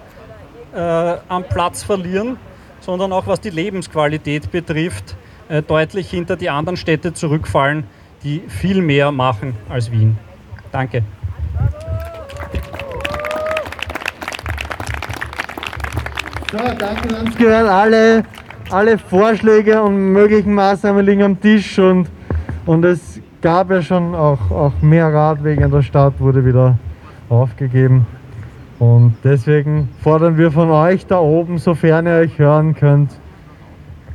äh, am Platz verlieren, sondern auch was die Lebensqualität betrifft, äh, deutlich hinter die anderen Städte zurückfallen, die viel mehr machen als Wien. Danke. So, danke, Landesgehört. Alle, alle Vorschläge und möglichen Maßnahmen liegen am Tisch und, und es gab ja schon auch, auch mehr Radwege in der Stadt, wurde wieder aufgegeben. Und deswegen fordern wir von euch da oben, sofern ihr euch hören könnt,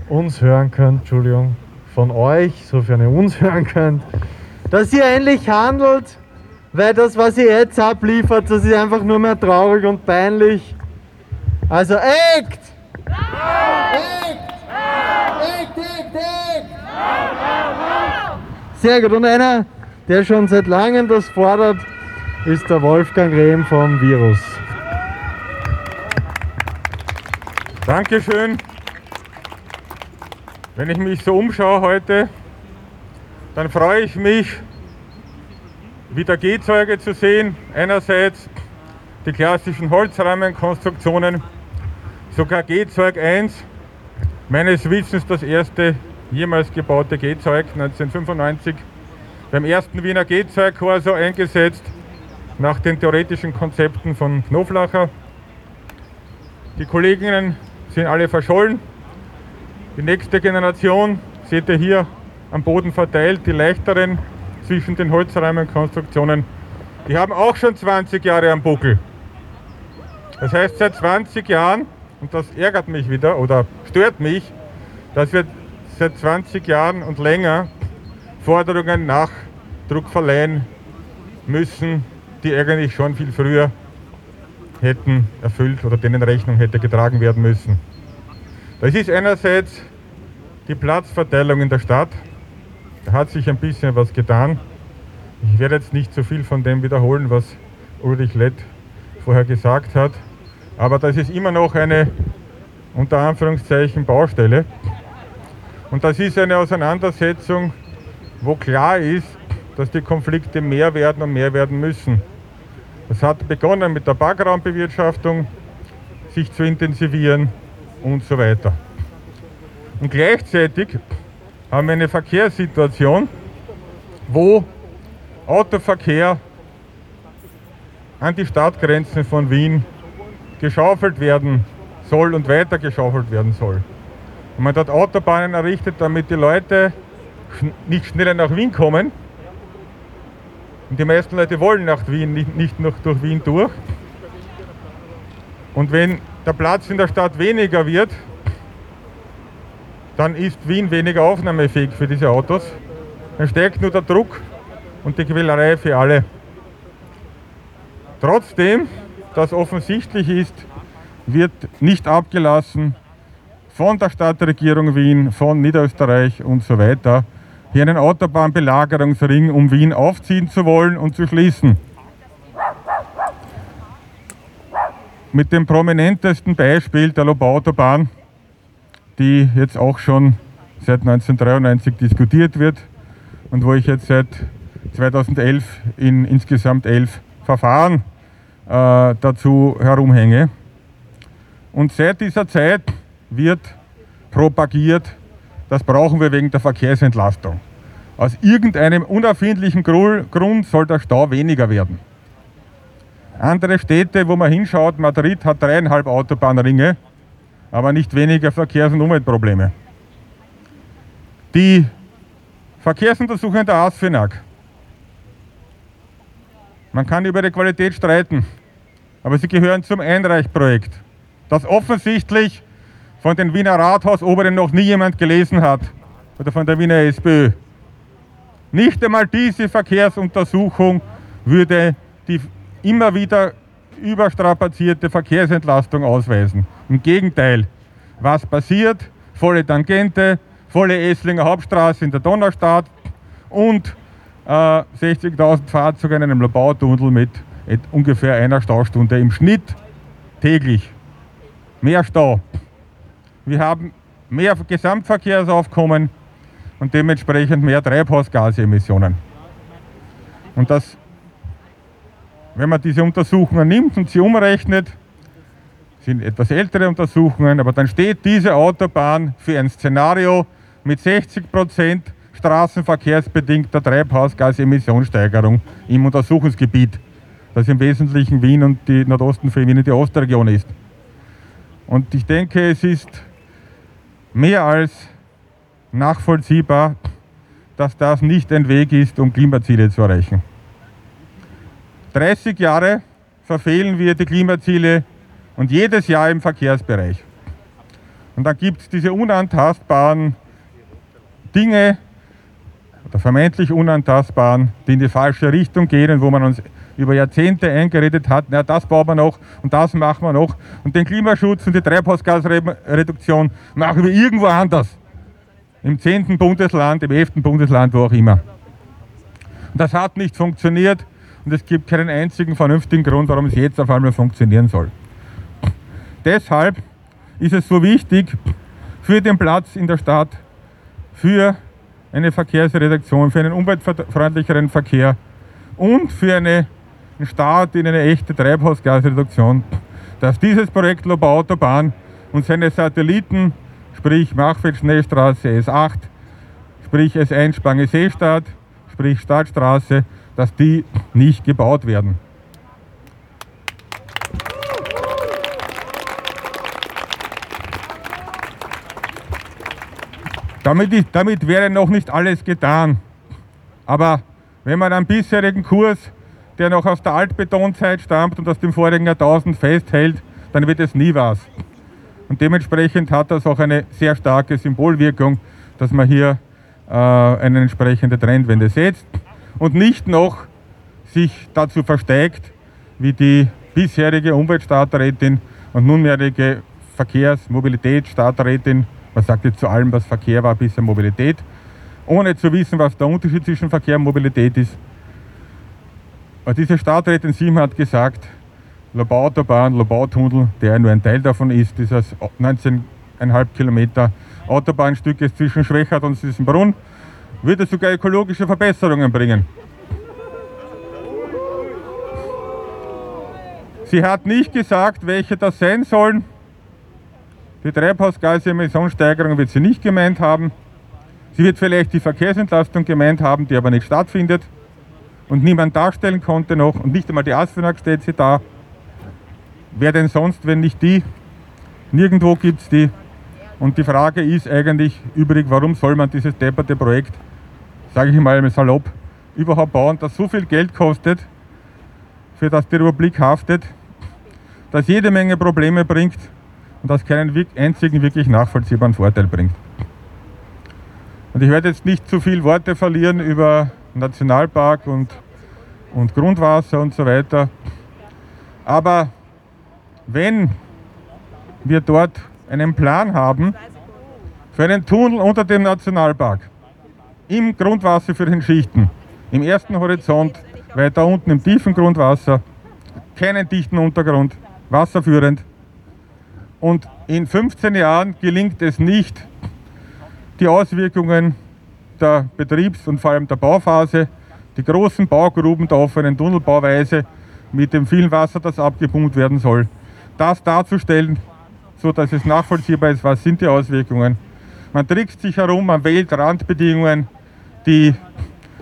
uns hören könnt, Entschuldigung, von euch, sofern ihr uns hören könnt, dass ihr endlich handelt, weil das, was ihr jetzt abliefert, das ist einfach nur mehr traurig und peinlich. Also Act! Sehr gut. Und einer, der schon seit langem das fordert, ist der Wolfgang Rehm vom Virus. Dankeschön. Wenn ich mich so umschaue heute, dann freue ich mich, wieder Gehzeuge zu sehen. Einerseits die klassischen Holzrahmenkonstruktionen, sogar Gehzeug 1, meines Wissens das erste jemals gebaute Gehzeug 1995 beim ersten Wiener Gehzeugkorso eingesetzt, nach den theoretischen Konzepten von Knoflacher. Die Kolleginnen sind alle verschollen. Die nächste Generation seht ihr hier am Boden verteilt, die leichteren zwischen den Holzrahmenkonstruktionen. Die haben auch schon 20 Jahre am Buckel. Das heißt, seit 20 Jahren, und das ärgert mich wieder oder stört mich, dass wir seit 20 Jahren und länger Forderungen Nachdruck verleihen müssen, die eigentlich schon viel früher hätten erfüllt oder denen Rechnung hätte getragen werden müssen. Das ist einerseits die Platzverteilung in der Stadt. Da hat sich ein bisschen was getan. Ich werde jetzt nicht so viel von dem wiederholen, was Ulrich Lett vorher gesagt hat. Aber das ist immer noch eine unter Anführungszeichen Baustelle. Und das ist eine Auseinandersetzung, wo klar ist, dass die Konflikte mehr werden und mehr werden müssen. Es hat begonnen mit der Parkraumbewirtschaftung, sich zu intensivieren und so weiter. Und gleichzeitig haben wir eine Verkehrssituation, wo Autoverkehr an die Stadtgrenzen von Wien geschaufelt werden soll und weiter geschaufelt werden soll. Und man hat Autobahnen errichtet, damit die Leute nicht schneller nach Wien kommen. Und die meisten Leute wollen nach Wien, nicht, nicht noch durch Wien durch. Und wenn der Platz in der Stadt weniger wird, dann ist Wien weniger aufnahmefähig für diese Autos. Dann steigt nur der Druck und die Quälerei für alle. Trotzdem, dass offensichtlich ist, wird nicht abgelassen von der Stadtregierung Wien, von Niederösterreich und so weiter, hier einen Autobahnbelagerungsring um Wien aufziehen zu wollen und zu schließen. Mit dem prominentesten Beispiel der Lobautobahn, die jetzt auch schon seit 1993 diskutiert wird und wo ich jetzt seit 2011 in insgesamt elf Verfahren äh, dazu herumhänge. Und seit dieser Zeit wird propagiert, das brauchen wir wegen der Verkehrsentlastung. Aus irgendeinem unerfindlichen Grund soll der Stau weniger werden. Andere Städte, wo man hinschaut, Madrid hat dreieinhalb Autobahnringe, aber nicht weniger Verkehrs- und Umweltprobleme. Die Verkehrsuntersuchungen der ASFINAG. Man kann über die Qualität streiten, aber sie gehören zum Einreichprojekt, das offensichtlich von den Wiener Rathausoberen noch nie jemand gelesen hat oder von der Wiener SPÖ. Nicht einmal diese Verkehrsuntersuchung würde die immer wieder überstrapazierte Verkehrsentlastung ausweisen. Im Gegenteil, was passiert? Volle Tangente, volle Esslinger Hauptstraße in der Donaustadt und äh, 60.000 Fahrzeuge in einem Lobautunnel mit ungefähr einer Staustunde im Schnitt täglich. mehr Stau. Wir haben mehr Gesamtverkehrsaufkommen und dementsprechend mehr Treibhausgasemissionen. Und das, wenn man diese Untersuchungen nimmt und sie umrechnet, sind etwas ältere Untersuchungen, aber dann steht diese Autobahn für ein Szenario mit 60 Prozent straßenverkehrsbedingter Treibhausgasemissionssteigerung im Untersuchungsgebiet, das im Wesentlichen Wien und die Nordosten von Wien und die Ostregion ist. Und ich denke, es ist mehr als nachvollziehbar, dass das nicht ein Weg ist, um Klimaziele zu erreichen. 30 Jahre verfehlen wir die Klimaziele und jedes Jahr im Verkehrsbereich. Und dann gibt es diese unantastbaren Dinge, oder vermeintlich unantastbaren, die in die falsche Richtung gehen und wo man uns über Jahrzehnte eingeredet hat, na, das bauen wir noch und das machen wir noch. Und den Klimaschutz und die Treibhausgasreduktion machen wir irgendwo anders. Im zehnten Bundesland, im elften Bundesland, wo auch immer. Und das hat nicht funktioniert und es gibt keinen einzigen vernünftigen Grund, warum es jetzt auf einmal funktionieren soll. Deshalb ist es so wichtig, für den Platz in der Stadt, für eine Verkehrsredaktion, für einen umweltfreundlicheren Verkehr und für eine, einen Start in eine echte Treibhausgasreduktion, dass dieses Projekt Lobau Autobahn und seine Satelliten, sprich Machfeld-Schnellstraße S8, sprich S1 Spange-Seestadt, sprich Stadtstraße, dass die nicht gebaut werden. Damit, damit wäre noch nicht alles getan. Aber wenn man am bisherigen Kurs, der noch aus der Altbetonzeit stammt und aus dem vorigen Jahrtausend festhält, dann wird es nie was. Und dementsprechend hat das auch eine sehr starke Symbolwirkung, dass man hier äh, eine entsprechende Trendwende setzt und nicht noch sich dazu versteigt, wie die bisherige Umweltstaatsrätin und nunmehrige Verkehrs-Mobilitätsstaatsrätin man sagt jetzt zu allem, was Verkehr war, bisher Mobilität, ohne zu wissen, was der Unterschied zwischen Verkehr und Mobilität ist. Diese Stadträtin Sim hat gesagt, Lobau-Autobahn, Lobau-Tunnel, der nur ein Teil davon ist, dieses 19,5 Kilometer Autobahnstückes zwischen Schwächert und Sissenbrunn, würde sogar ökologische Verbesserungen bringen. Sie hat nicht gesagt, welche das sein sollen. Die Treibhausgasemissionssteigerung wird sie nicht gemeint haben. Sie wird vielleicht die Verkehrsentlastung gemeint haben, die aber nicht stattfindet und niemand darstellen konnte noch und nicht einmal die ASFINAG stellt sie dar. Wer denn sonst, wenn nicht die? Nirgendwo gibt es die. Und die Frage ist eigentlich übrig, warum soll man dieses depperte Projekt, sage ich mal salopp, überhaupt bauen, das so viel Geld kostet, für das die Republik haftet, das jede Menge Probleme bringt und das keinen einzigen wirklich nachvollziehbaren Vorteil bringt. Und ich werde jetzt nicht zu viel Worte verlieren über Nationalpark und, und Grundwasser und so weiter. Aber wenn wir dort einen Plan haben für einen Tunnel unter dem Nationalpark, im Grundwasser für den Schichten, im ersten Horizont, weiter unten im tiefen Grundwasser, keinen dichten Untergrund, wasserführend, und in 15 Jahren gelingt es nicht, die Auswirkungen der Betriebs- und vor allem der Bauphase, die großen Baugruben der offenen Tunnelbauweise mit dem vielen Wasser, das abgepumpt werden soll, das darzustellen, so dass es nachvollziehbar ist, was sind die Auswirkungen. Man trickst sich herum, man wählt Randbedingungen, die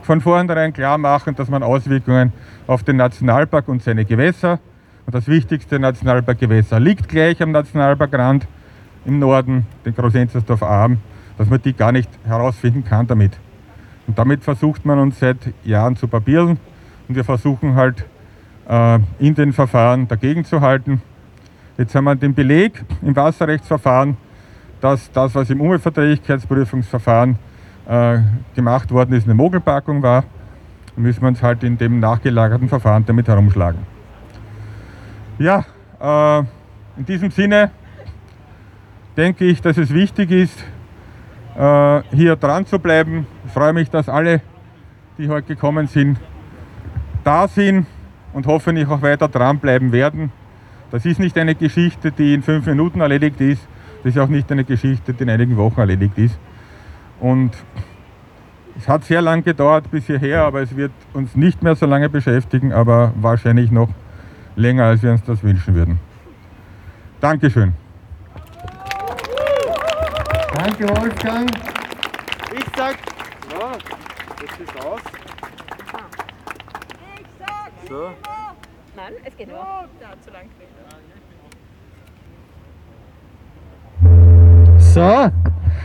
von vornherein klar machen, dass man Auswirkungen auf den Nationalpark und seine Gewässer und das wichtigste Nationalparkgewässer liegt gleich am Nationalparkrand im Norden, den Großenzersdorf Arm, dass man die gar nicht herausfinden kann damit. Und damit versucht man uns seit Jahren zu papieren und wir versuchen halt äh, in den Verfahren dagegen zu halten. Jetzt haben wir den Beleg im Wasserrechtsverfahren, dass das, was im Umweltverträglichkeitsprüfungsverfahren äh, gemacht worden ist, eine Mogelpackung war. Dann müssen wir uns halt in dem nachgelagerten Verfahren damit herumschlagen. Ja, äh, in diesem Sinne denke ich, dass es wichtig ist, hier dran zu bleiben. Ich freue mich, dass alle, die heute gekommen sind, da sind und hoffentlich auch weiter dranbleiben werden, Das ist nicht eine Geschichte, die in fünf Minuten erledigt ist. Das ist auch nicht eine Geschichte, die in einigen Wochen erledigt ist. Und es hat sehr lange gedauert bis hierher, aber es wird uns nicht mehr so lange beschäftigen, aber wahrscheinlich noch länger, als wir uns das wünschen würden. Dankeschön. Danke, Wolfgang. Ich sag. Ja, das ist aus. Ich sag so. Nein, es geht noch. Ja, zu lang. So.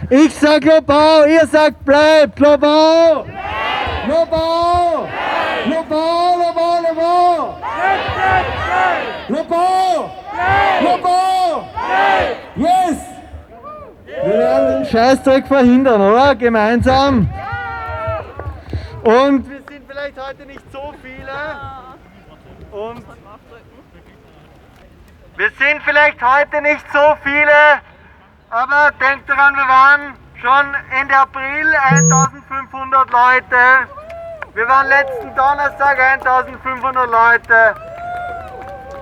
Ich sag Lobau, ihr sagt bleibt. Lobau! Lobau! Lobau, Lobau, Lobau! Lobau! Lobau! Yes! Wir werden den Scheißdreck verhindern, oder? Gemeinsam. Und wir sind vielleicht heute nicht so viele. Und wir sind vielleicht heute nicht so viele, aber denkt daran, wir waren schon Ende April 1500 Leute. Wir waren letzten Donnerstag 1500 Leute.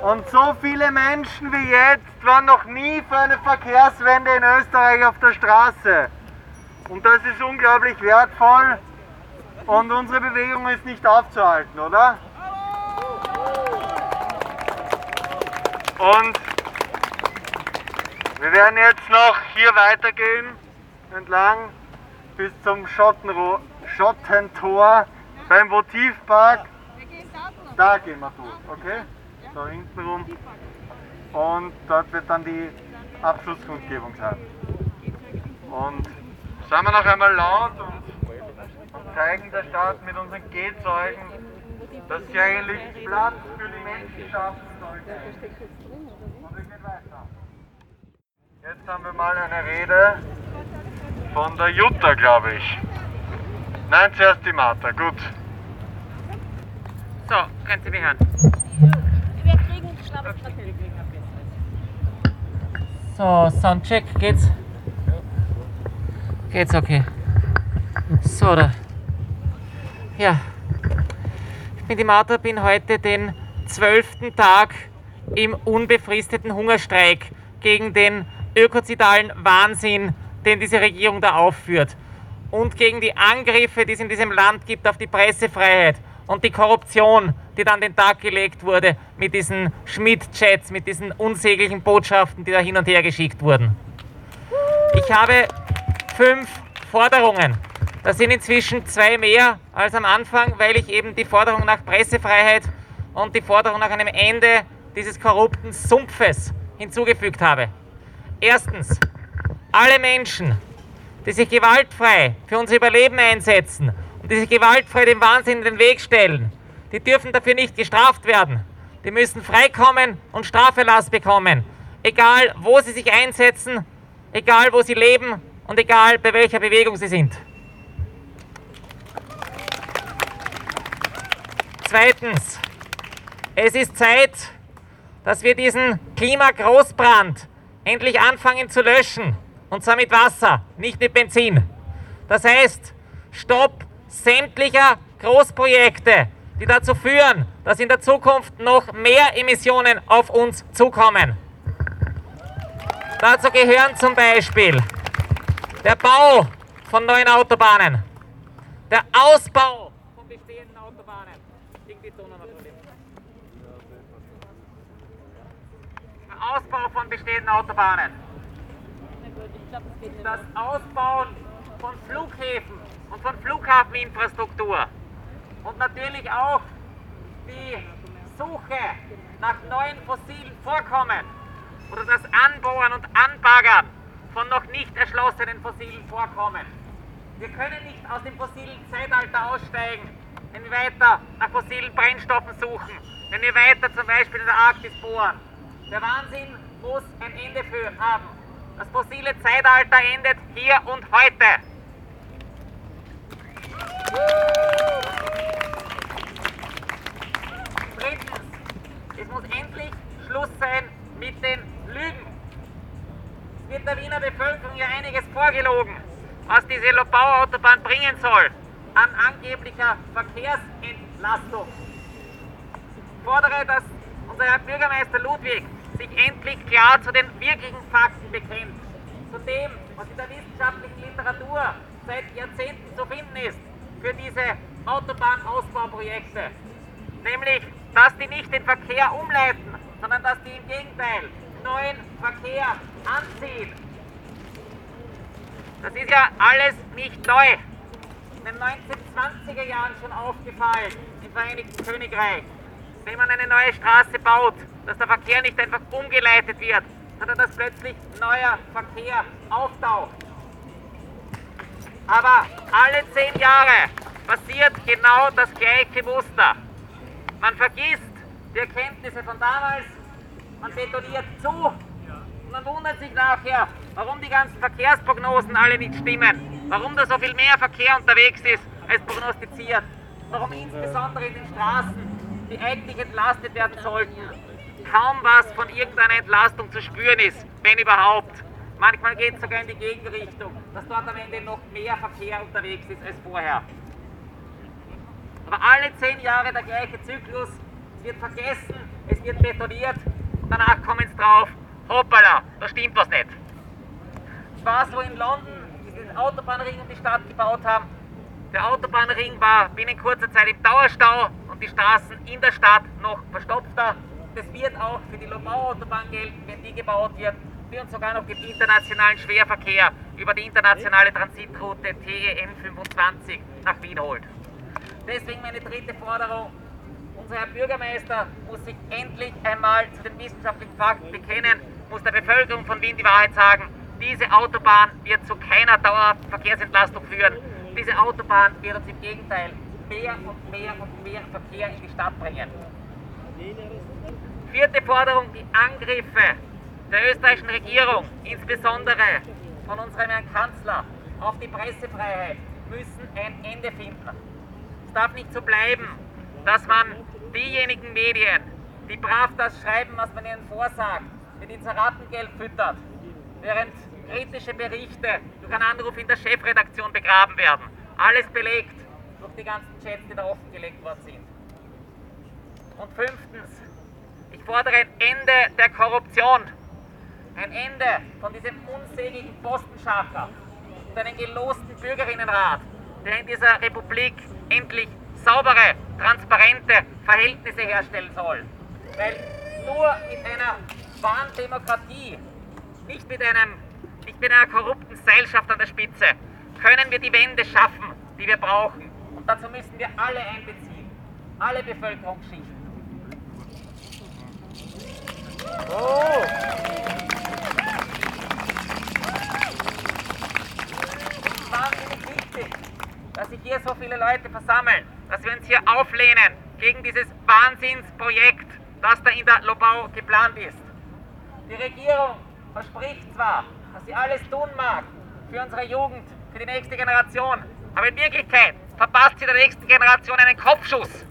Und so viele Menschen wie jetzt waren noch nie für eine Verkehrswende in Österreich auf der Straße. Und das ist unglaublich wertvoll. Und unsere Bewegung ist nicht aufzuhalten, oder? Und wir werden jetzt noch hier weitergehen, entlang bis zum Schottenro Schottentor beim Votivpark. Da gehen wir durch, okay? Da hinten rum. Und dort wird dann die Abschlusskundgebung sein. Und sagen wir noch einmal laut und, und zeigen der Stadt mit unseren Gehzeugen, dass sie eigentlich Platz für die Menschen schaffen sollte. Und wir gehen weiter. Jetzt haben wir mal eine Rede von der Jutta, glaube ich. Nein, zuerst die Martha, gut. So, können Sie mich hören? Wir kriegen schlappes So, Soundcheck, geht's? Geht's okay. So, da. Ja. Ich bin die Martha, bin heute den zwölften Tag im unbefristeten Hungerstreik gegen den ökozidalen Wahnsinn, den diese Regierung da aufführt. Und gegen die Angriffe, die es in diesem Land gibt auf die Pressefreiheit und die Korruption, die dann den Tag gelegt wurde mit diesen Schmidt-Chats, mit diesen unsäglichen Botschaften, die da hin und her geschickt wurden. Ich habe fünf Forderungen. Das sind inzwischen zwei mehr als am Anfang, weil ich eben die Forderung nach Pressefreiheit und die Forderung nach einem Ende dieses korrupten Sumpfes hinzugefügt habe. Erstens, alle Menschen, die sich gewaltfrei für unser Überleben einsetzen die sich gewaltfrei dem Wahnsinn in den Weg stellen, die dürfen dafür nicht gestraft werden. Die müssen freikommen und Straferlass bekommen. Egal, wo sie sich einsetzen, egal, wo sie leben und egal, bei welcher Bewegung sie sind. Zweitens, es ist Zeit, dass wir diesen Klimagroßbrand endlich anfangen zu löschen. Und zwar mit Wasser, nicht mit Benzin. Das heißt, Stopp sämtlicher Großprojekte, die dazu führen, dass in der Zukunft noch mehr Emissionen auf uns zukommen. Dazu gehören zum Beispiel der Bau von neuen Autobahnen, der Ausbau von bestehenden Autobahnen, der Ausbau von bestehenden Autobahnen, das Ausbauen von Flughäfen und von Flughafeninfrastruktur und natürlich auch die Suche nach neuen fossilen Vorkommen oder das Anbohren und Anbaggern von noch nicht erschlossenen fossilen Vorkommen. Wir können nicht aus dem fossilen Zeitalter aussteigen, wenn wir weiter nach fossilen Brennstoffen suchen, wenn wir weiter zum Beispiel in der Arktis bohren. Der Wahnsinn muss ein Ende für haben. Das fossile Zeitalter endet hier und heute. Drittens, es muss endlich Schluss sein mit den Lügen. Es wird der Wiener Bevölkerung ja einiges vorgelogen, was diese Lobau-Autobahn bringen soll an angeblicher Verkehrsentlastung. Ich fordere, dass unser Herr Bürgermeister Ludwig sich endlich klar zu den wirklichen Fakten bekennt. Zu dem, was in der wissenschaftlichen Literatur seit Jahrzehnten zu finden ist für diese Autobahnausbauprojekte. Nämlich, dass die nicht den Verkehr umleiten, sondern dass die im Gegenteil neuen Verkehr anziehen. Das ist ja alles nicht neu. In den 1920er Jahren schon aufgefallen im Vereinigten Königreich. Wenn man eine neue Straße baut, dass der Verkehr nicht einfach umgeleitet wird, sondern dass plötzlich neuer Verkehr auftaucht. Aber alle zehn Jahre passiert genau das gleiche Muster. Man vergisst die Erkenntnisse von damals, man betoniert zu und man wundert sich nachher, warum die ganzen Verkehrsprognosen alle nicht stimmen, warum da so viel mehr Verkehr unterwegs ist als prognostiziert, warum insbesondere in den Straßen, die eigentlich entlastet werden sollten, kaum was von irgendeiner Entlastung zu spüren ist, wenn überhaupt. Manchmal geht es sogar in die Gegenrichtung, dass dort am Ende noch mehr Verkehr unterwegs ist als vorher. Aber alle zehn Jahre der gleiche Zyklus, es wird vergessen, es wird betoniert danach kommen es drauf, hoppala, da stimmt was nicht. War so in London, die den Autobahnring um die Stadt gebaut haben. Der Autobahnring war binnen kurzer Zeit im Dauerstau und die Straßen in der Stadt noch verstopfter. Das wird auch für die Lobau-Autobahn gelten, wenn die gebaut wird. Wir uns sogar noch den internationalen Schwerverkehr über die internationale Transitroute TEN 25 nach Wien holt. Deswegen meine dritte Forderung. Unser Herr Bürgermeister muss sich endlich einmal zu den wissenschaftlichen Fakten bekennen, muss der Bevölkerung von Wien die Wahrheit sagen. Diese Autobahn wird zu keiner dauerhaften Verkehrsentlastung führen. Diese Autobahn wird uns im Gegenteil mehr und mehr und mehr Verkehr in die Stadt bringen. Vierte Forderung, die Angriffe der österreichischen Regierung, insbesondere von unserem Herrn Kanzler, auf die Pressefreiheit, müssen ein Ende finden. Es darf nicht so bleiben, dass man diejenigen Medien, die brav das schreiben, was man ihnen vorsagt, mit Inseratengeld füttert, während kritische Berichte durch einen Anruf in der Chefredaktion begraben werden. Alles belegt durch die ganzen Chats, die da offengelegt worden sind. Und fünftens, ich fordere ein Ende der Korruption, ein Ende von diesem unsägigen Postenschacher und einen gelosten Bürgerinnenrat, der in dieser Republik endlich saubere, transparente Verhältnisse herstellen soll. Weil nur mit einer wahren Demokratie, nicht mit, einem, nicht mit einer korrupten Seilschaft an der Spitze, können wir die Wende schaffen, die wir brauchen. Und dazu müssen wir alle einbeziehen, alle Bevölkerungsschichten. Oh. Es ist wahnsinnig wichtig, dass sich hier so viele Leute versammeln, dass wir uns hier auflehnen gegen dieses Wahnsinnsprojekt, das da in der Lobau geplant ist. Die Regierung verspricht zwar, dass sie alles tun mag für unsere Jugend, für die nächste Generation, aber in Wirklichkeit verpasst sie der nächsten Generation einen Kopfschuss.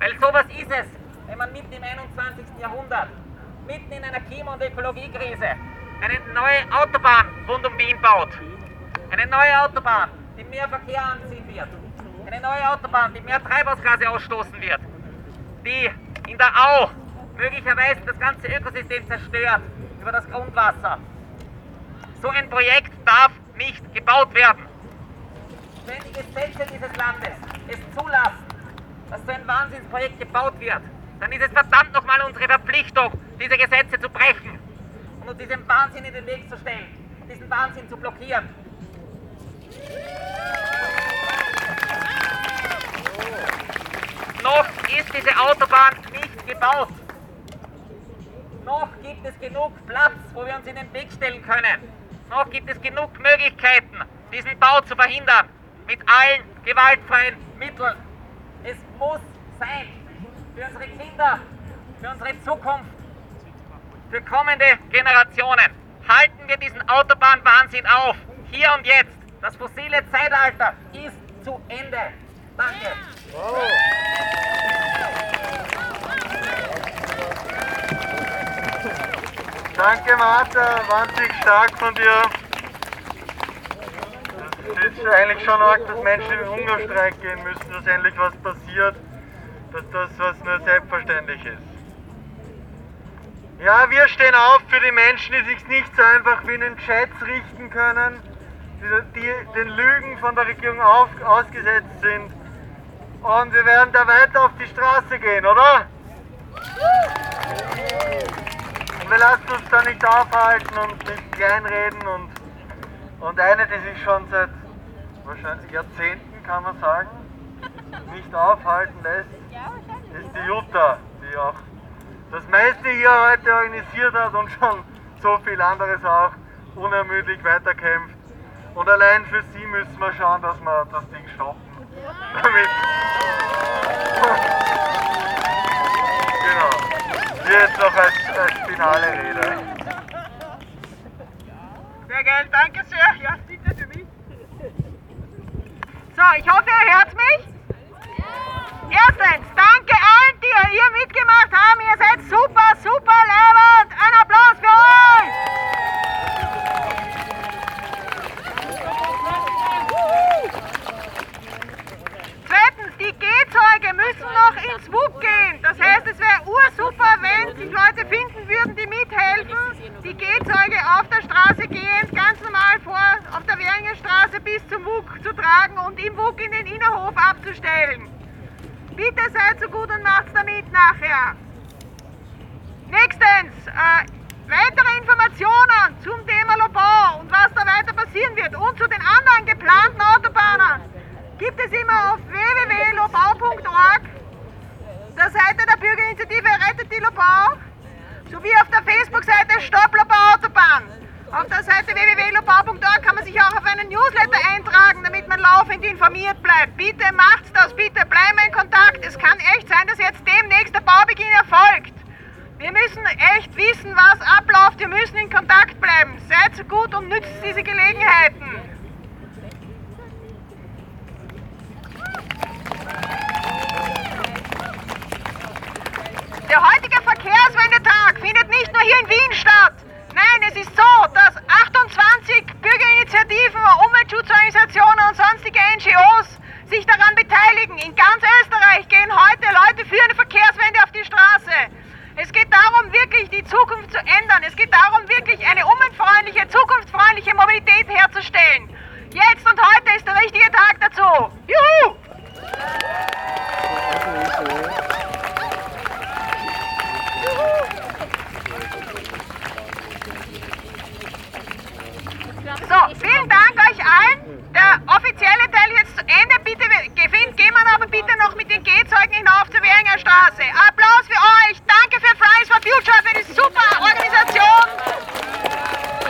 Weil sowas ist es, wenn man mitten im 21. Jahrhundert, mitten in einer Klima- und Ökologiekrise, eine neue Autobahn rund um Wien baut. Eine neue Autobahn, die mehr Verkehr anziehen wird. Eine neue Autobahn, die mehr Treibhausgase ausstoßen wird. Die in der Au möglicherweise das ganze Ökosystem zerstört über das Grundwasser. So ein Projekt darf nicht gebaut werden. Wenn die Gesetze dieses Landes es zulassen, dass so ein Wahnsinnsprojekt gebaut wird, dann ist es verdammt nochmal unsere Verpflichtung, diese Gesetze zu brechen und uns diesem Wahnsinn in den Weg zu stellen, diesen Wahnsinn zu blockieren. Noch ist diese Autobahn nicht gebaut. Noch gibt es genug Platz, wo wir uns in den Weg stellen können. Noch gibt es genug Möglichkeiten, diesen Bau zu verhindern. Mit allen gewaltfreien Mitteln. Es muss sein. Für unsere Kinder, für unsere Zukunft, für kommende Generationen. Halten wir diesen Autobahnwahnsinn auf. Hier und jetzt. Das fossile Zeitalter ist zu Ende. Danke. Danke Martha, wahnsinnig stark von dir. Es ist eigentlich schon arg, dass Menschen in Hungerstreik gehen müssen, dass endlich was passiert, dass das was nur selbstverständlich ist. Ja, wir stehen auf für die Menschen, die sich nicht so einfach wie in den Chats richten können, die, die den Lügen von der Regierung auf, ausgesetzt sind. Und wir werden da weiter auf die Straße gehen, oder? Wir lassen uns da nicht aufhalten und nicht kleinreden und, und eine, die sich schon seit wahrscheinlich Jahrzehnten, kann man sagen, nicht aufhalten lässt, ist die Jutta, die auch das meiste hier heute organisiert hat und schon so viel anderes auch unermüdlich weiterkämpft. Und allein für sie müssen wir schauen, dass wir das Ding stoppen. Damit genau. Hier jetzt noch als, finale Rede. Sehr geil, danke sehr. Ja, bitte für mich. So, ich hoffe, ihr hört mich. Erstens, danke allen, die hier mitgemacht haben. Ihr seid super, super leibend. Ein Applaus für euch. Zweitens, Gehzeuge müssen noch ins WUK gehen. Das heißt, es wäre ursuper, wenn sich Leute finden würden, die mithelfen, die Gehzeuge auf der Straße gehend ganz normal vor auf der Währinger Straße bis zum WUK zu tragen und im WUK in den Innerhof abzustellen. Bitte seid so gut und macht's damit nachher. Nächstens, äh, weitere Informationen zum Thema Lobau und was da weiter passieren wird und zu den anderen geplanten Autobahnen gibt es immer auf www.lobau.org, der Seite der Bürgerinitiative Rettet die Lobau, sowie auf der Facebook-Seite Stopp Lobau Autobahn. Auf der Seite www.lobau.org kann man sich auch auf einen Newsletter eintragen, damit man laufend informiert bleibt. Bitte macht das, bitte bleiben in Kontakt. Es kann echt sein, dass jetzt demnächst der Baubeginn erfolgt. Wir müssen echt wissen, was abläuft. Wir müssen in Kontakt bleiben. Seid so gut und nützt diese Gelegenheiten. Der heutige Verkehrswendetag findet nicht nur hier in Wien statt. Nein, es ist so, dass 28 Bürgerinitiativen, Umweltschutzorganisationen und sonstige NGOs sich daran beteiligen. In ganz Österreich gehen heute Leute für eine Verkehrswende auf die Straße. Es geht darum, wirklich die Zukunft zu ändern. Es geht darum, wirklich eine umweltfreundliche, zukunftsfreundliche Mobilität herzustellen. Jetzt und heute ist der richtige Tag dazu. Juhu! So, vielen Allen. Der offizielle Teil jetzt zu Ende. Bitte gehen wir aber bitte noch mit den Gehzeugen hinauf zur Währinger Straße. Applaus für euch. Danke für Fridays for Future für die super Organisation.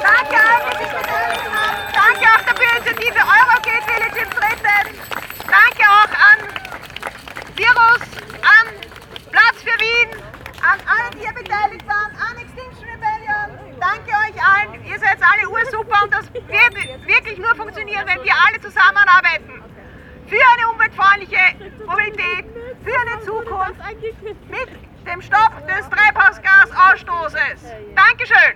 Danke allen, die sich beteiligt haben. Danke auch der Bürgerinitiative Eurogate Village im Dritten. Danke auch an Virus, an Platz für Wien, an alle, die hier beteiligt waren, an Extinction Rebellion. Danke euch allen. Ihr seid alle ursuper und das wird wirklich nur funktionieren, wenn wir alle zusammenarbeiten. Für eine umweltfreundliche Mobilität, für eine Zukunft mit dem Stopp des Treibhausgasausstoßes. Dankeschön.